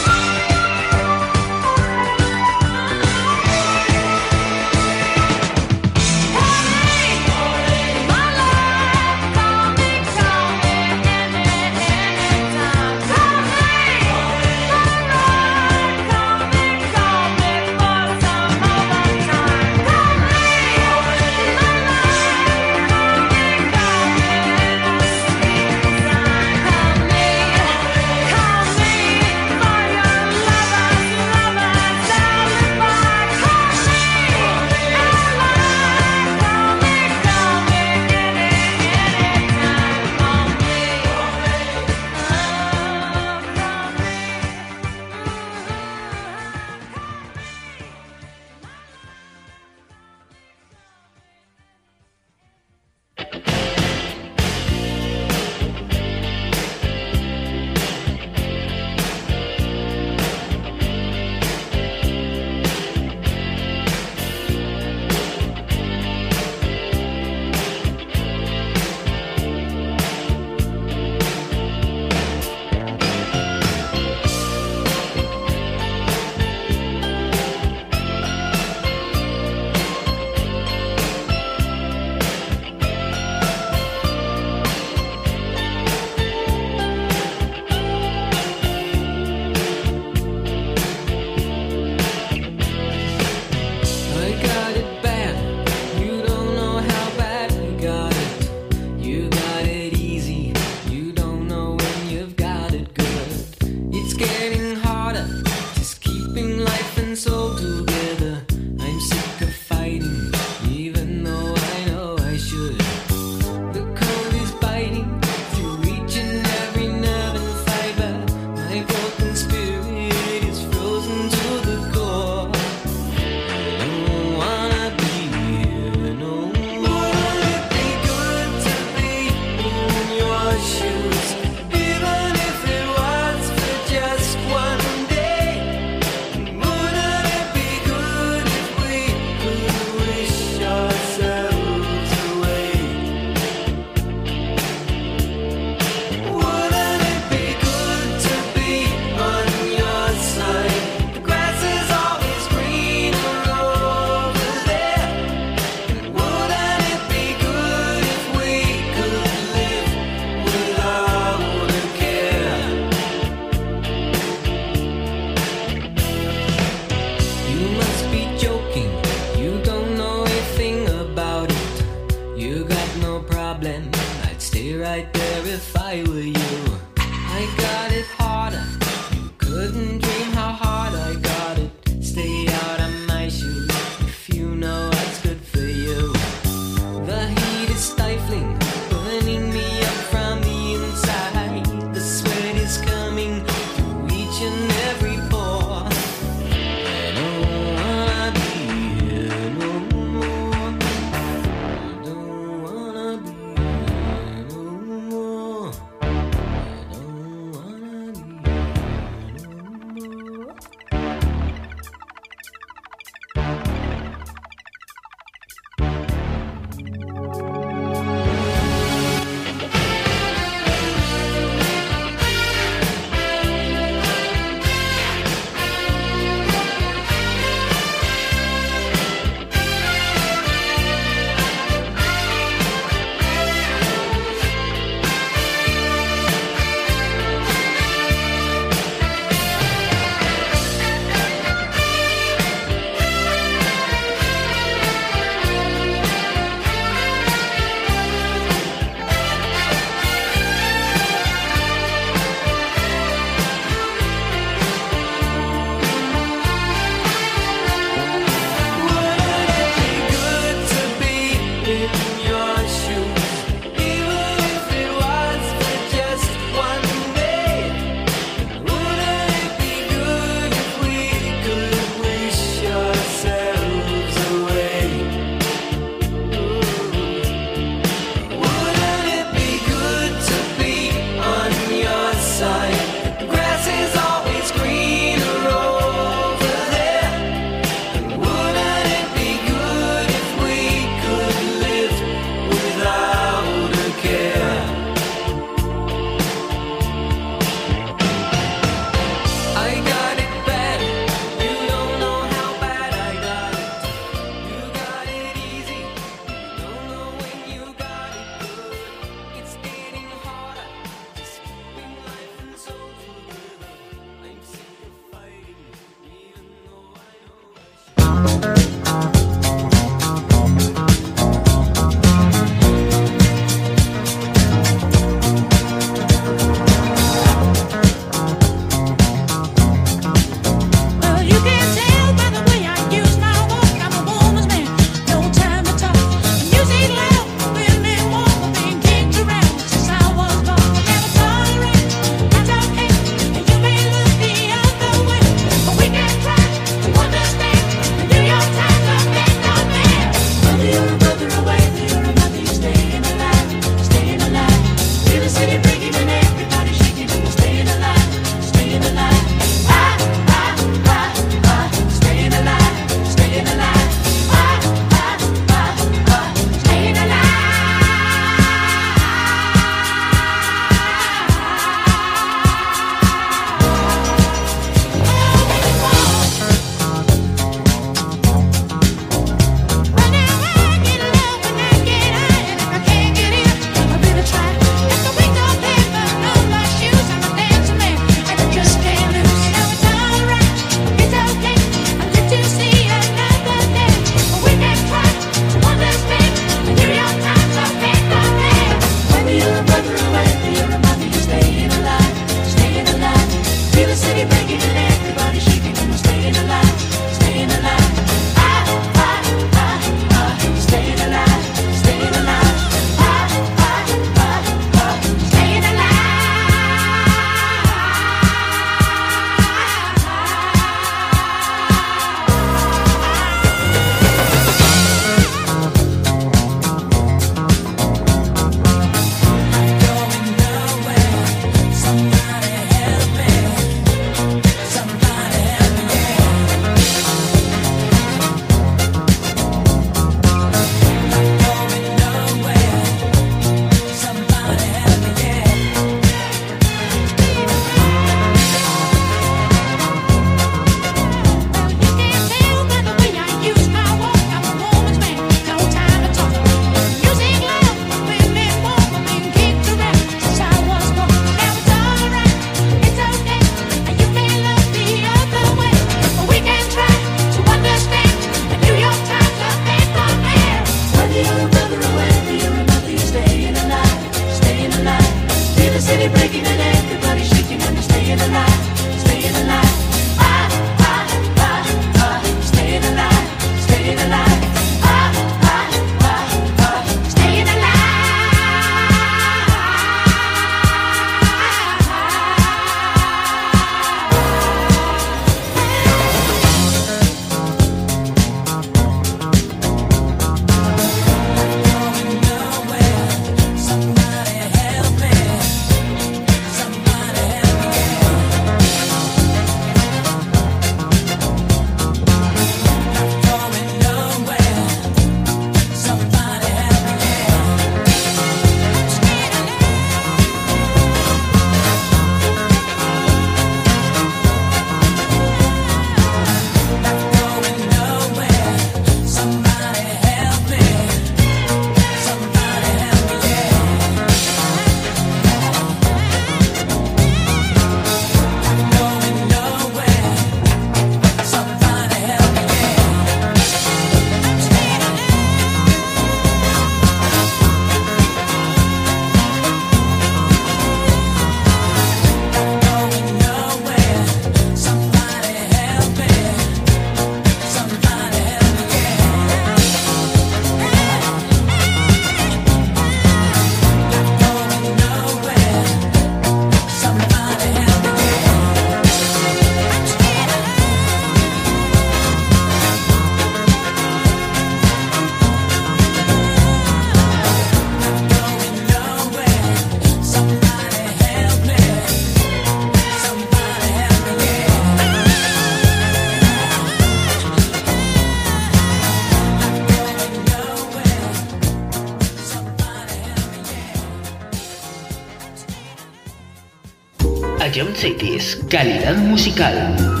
Calidad musical.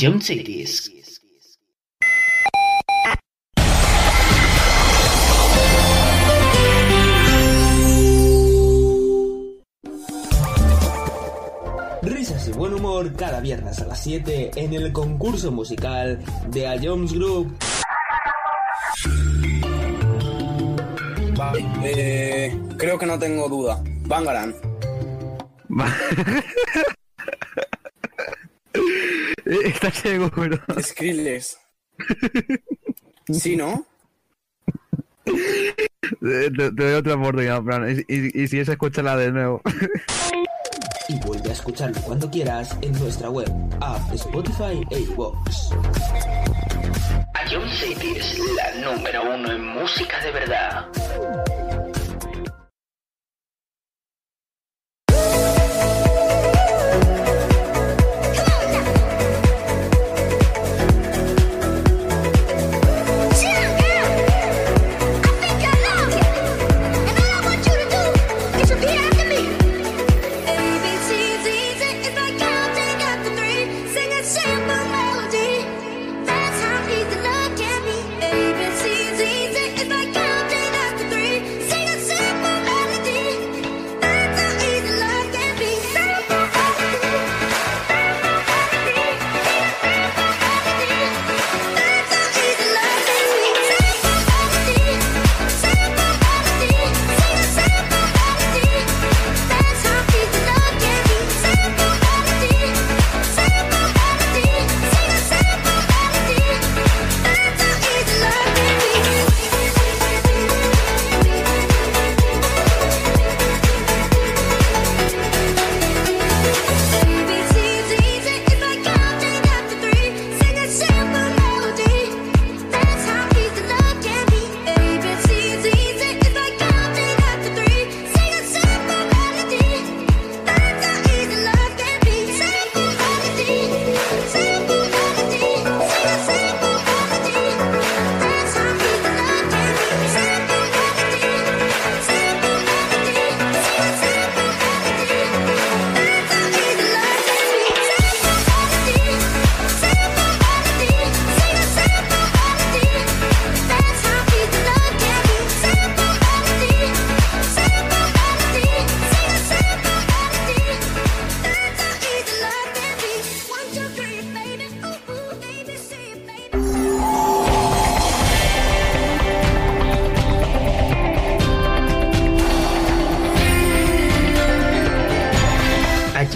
John Cities. Risas y buen humor cada viernes a las 7 en el concurso musical de A Jones Group. Eh, creo que no tengo duda. Bangaran. ¿Estás seguro? Skrillex. ¿Sí, no? Te, te doy otra oportunidad, Fran. Y, y- y si es, escúchala de nuevo. Y vuelve a escucharlo cuando quieras en nuestra web, app, Spotify e iVoox. A John Cities, la número uno en música de verdad.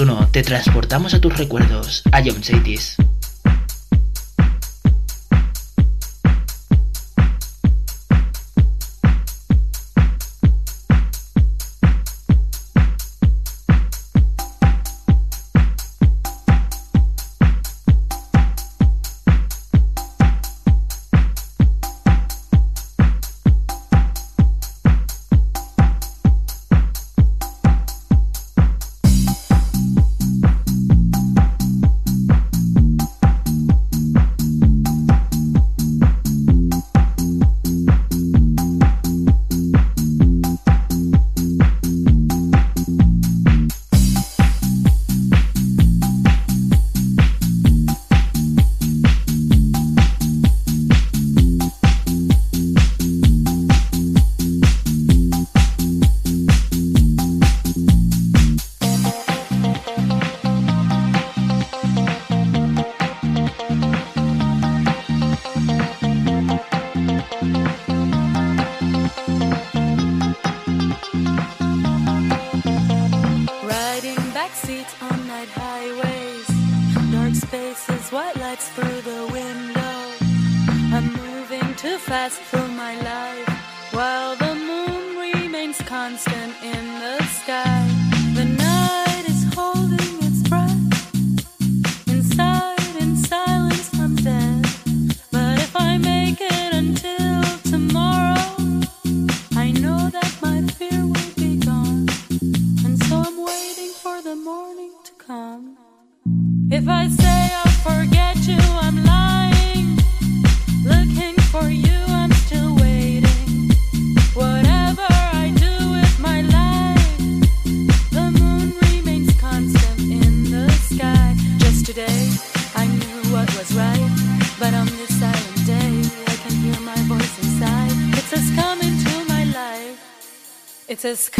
1, te transportamos a tus recuerdos, a John Cities. this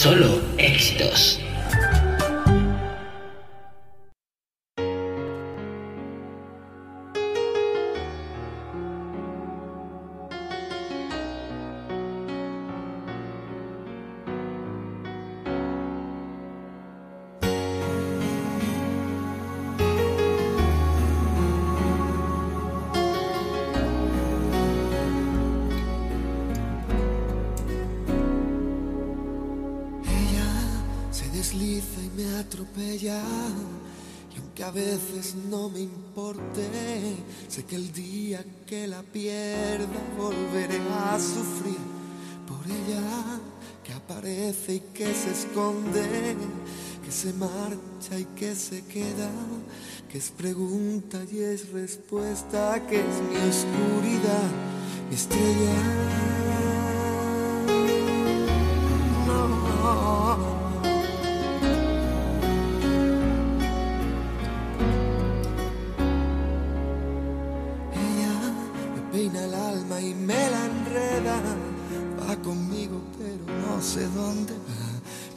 solo se marcha y que se queda, que es pregunta y es respuesta, que es mi oscuridad, mi estrella.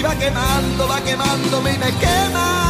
y va quemando, va quemándome y me quema.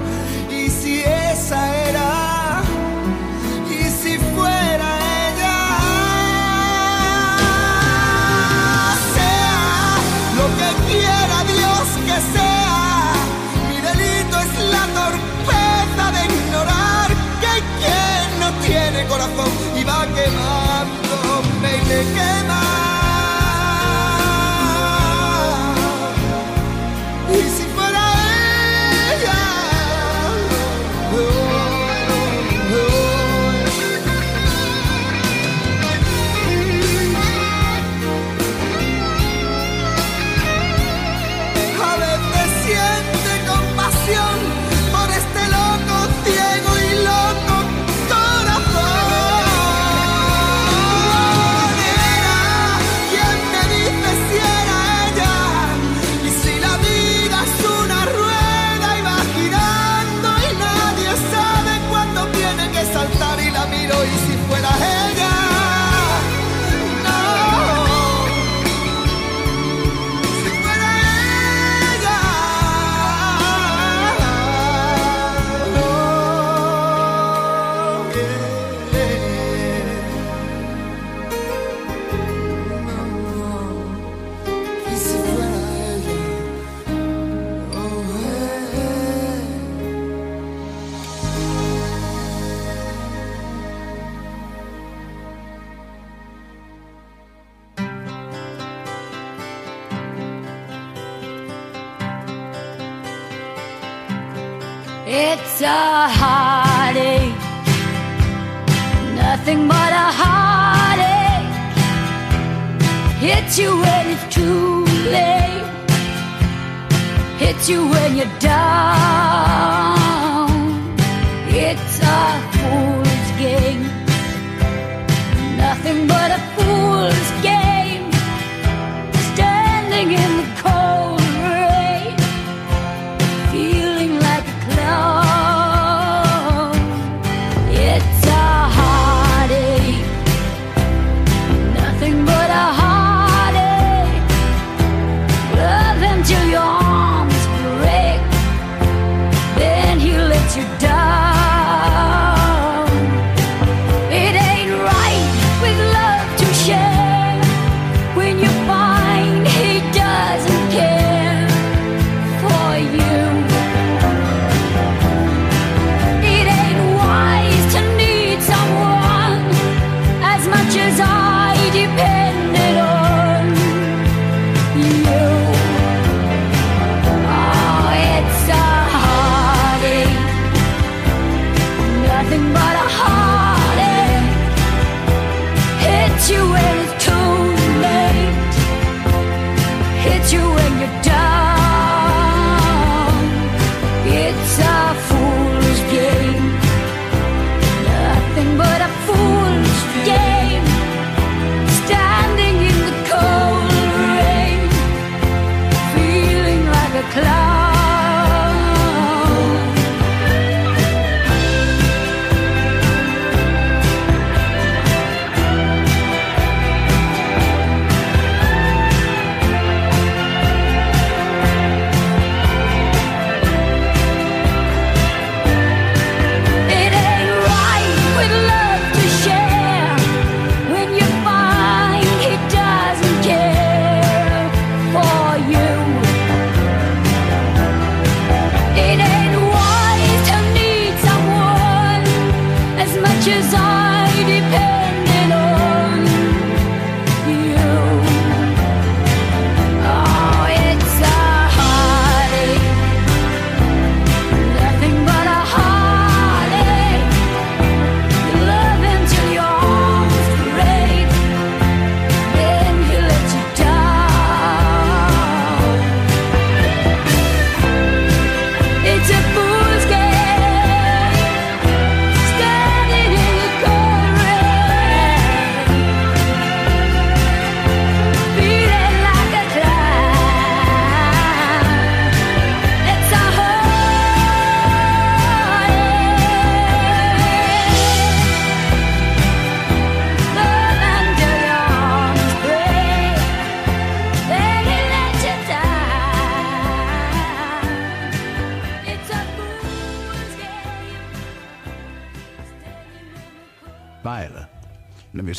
era, y si fuera ella, sea lo que quiera Dios que sea, mi delito es la torpeza de ignorar que quien no tiene corazón y va quemándome y me quema. It's a heartache, nothing but a heartache. Hits you when it's too late, hits you when you're down. It's a fool's game, nothing but a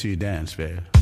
see you dance, babe.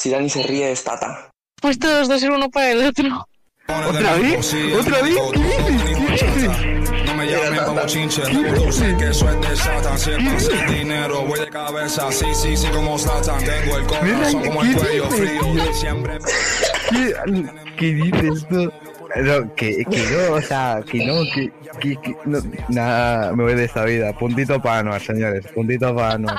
si Dani se ríe es Tata. Pues todos dos el uno para el otro. ¿Otra vez? ¿Otra vez? ¿Qué dices? ¿Qué dices? No me llamen como chinche, tú sé que eso es de Satan. Si es para hacer dinero, voy de cabeza. Sí, sí, sí, como Satan. Tengo el corazón como el cuello frío. Siempre. ¿Qué, ¿Qué dices tú? No, que, que no, o sea, que no, que, que, que no, nada, me voy de esta vida. Puntito para Anuar, señores, puntito para Anuar.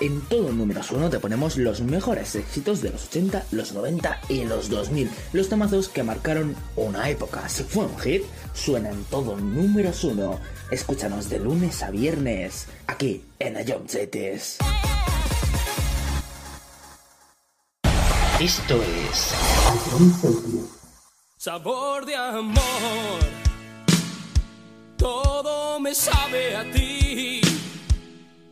En todo números uno te ponemos los mejores éxitos de los 80, los 90 y los 2000. Los temazos que marcaron una época. Si fue un hit, suena en todo números uno. Escúchanos de lunes a viernes, aquí en Cities. Esto es Sabor de amor, todo me sabe a ti.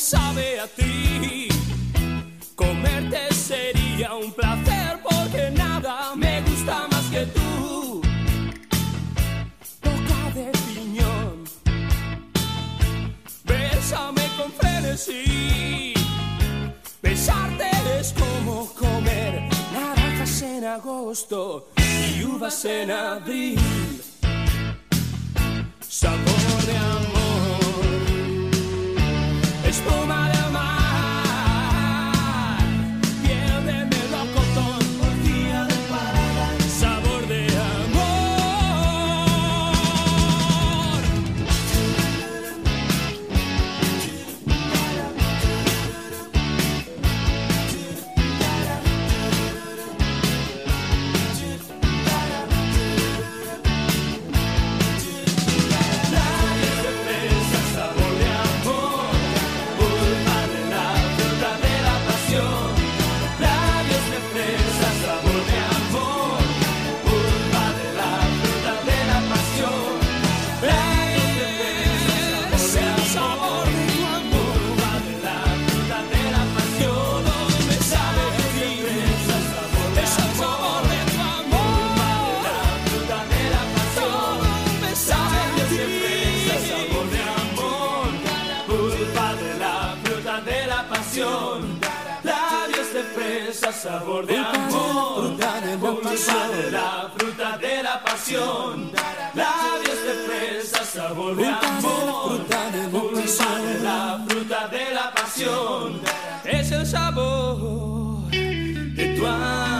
Sabe a ti. Comerte sería un placer porque nada me gusta más que tú. Boca de piñón. Bésame con frenesí. Besarte es como comer naranjas en agosto y uvas en abril. Sabor de amor espuma del sabor de amor, pulsa de la fruta de la pasión, labios de fresa, sabor de amor, de la fruta de la pasión, es el sabor de tu amor.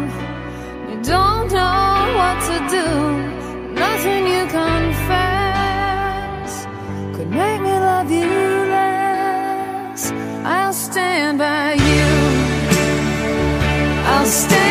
do, nothing you confess could make me love you less. I'll stand by you. I'll stand.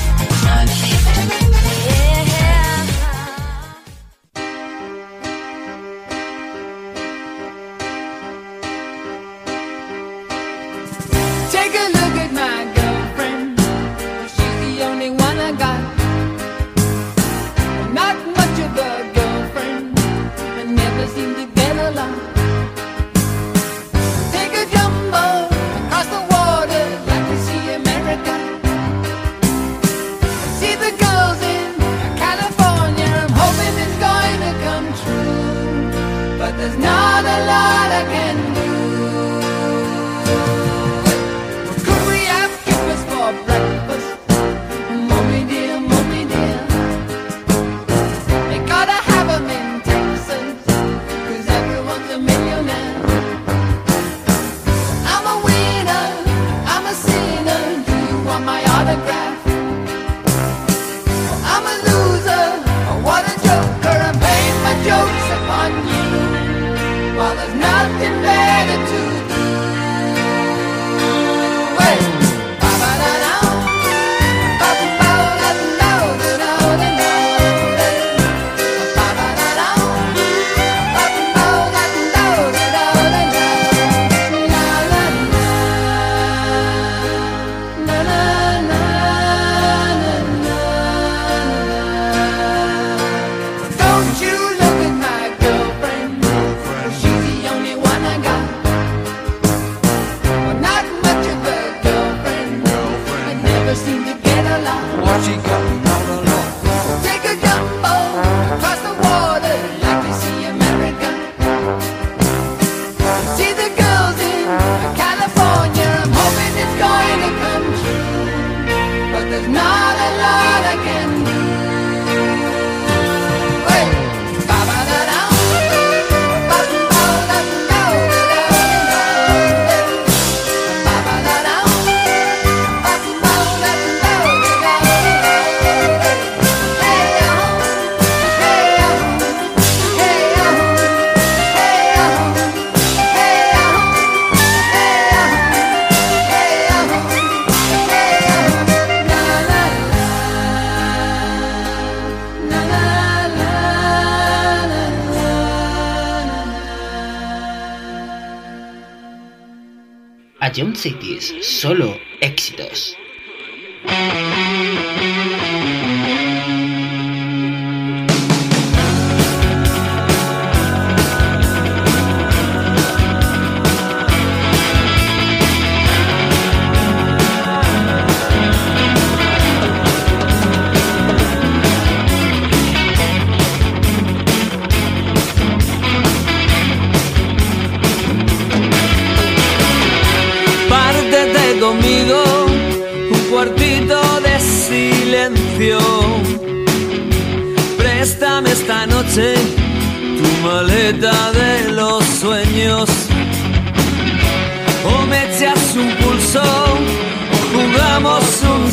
Cities, solo éxitos.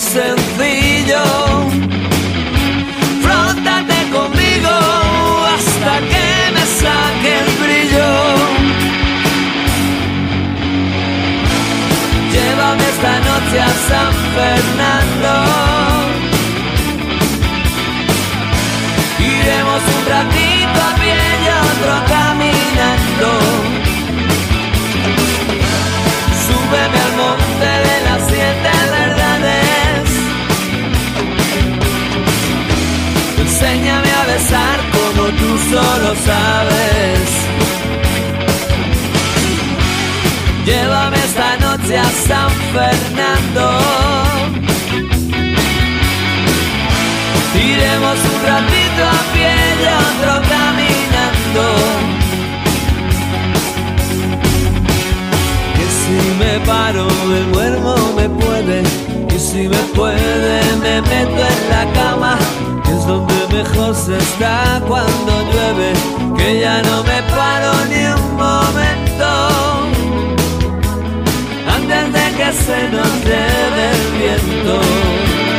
Sencillo. Frótate conmigo hasta que me saque el brillo. Llévame esta noche a San Fernando. Iremos un ratito a pie y otro tú solo sabes. Llévame esta noche a San Fernando. Iremos un ratito a pie y otro caminando. Que si me paro me duermo me puede. Y si me puede me meto en la cama. Donde mejor se está cuando llueve. Que ya no me paro ni un momento antes de que se nos lleve el viento.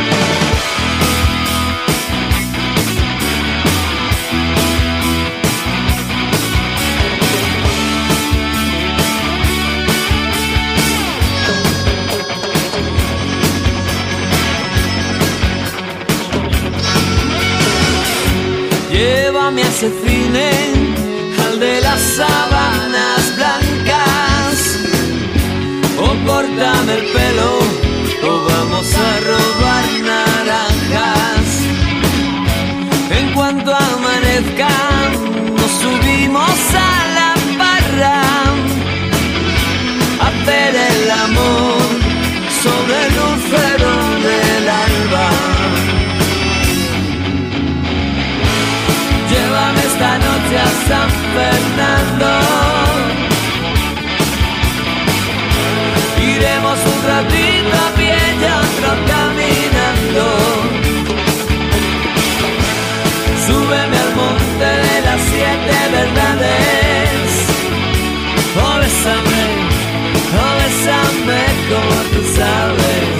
Llévame a ese cine, al de las sábanas blancas o córtame el pelo o vamos a robar naranjas. En cuanto amanezca, nos subimos a la barra a hacer el amor esta noche a San Fernando. Iremos un ratito a pie y otro caminando. Súbeme al monte de las siete verdades. Oh, bésame, oh, como tú sabes.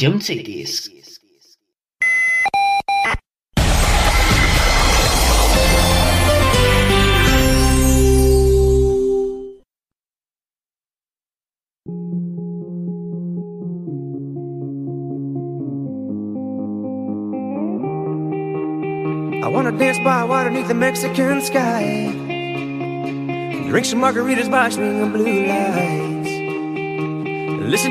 Ion Cities. I wanna dance by water beneath the Mexican sky. Drink some margaritas by swinging blue lights.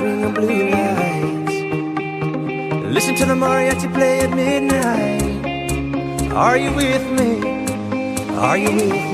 Margaritas by swinging blue lights. Listen to the mariachi play at midnight. Are you with me? Are you with me?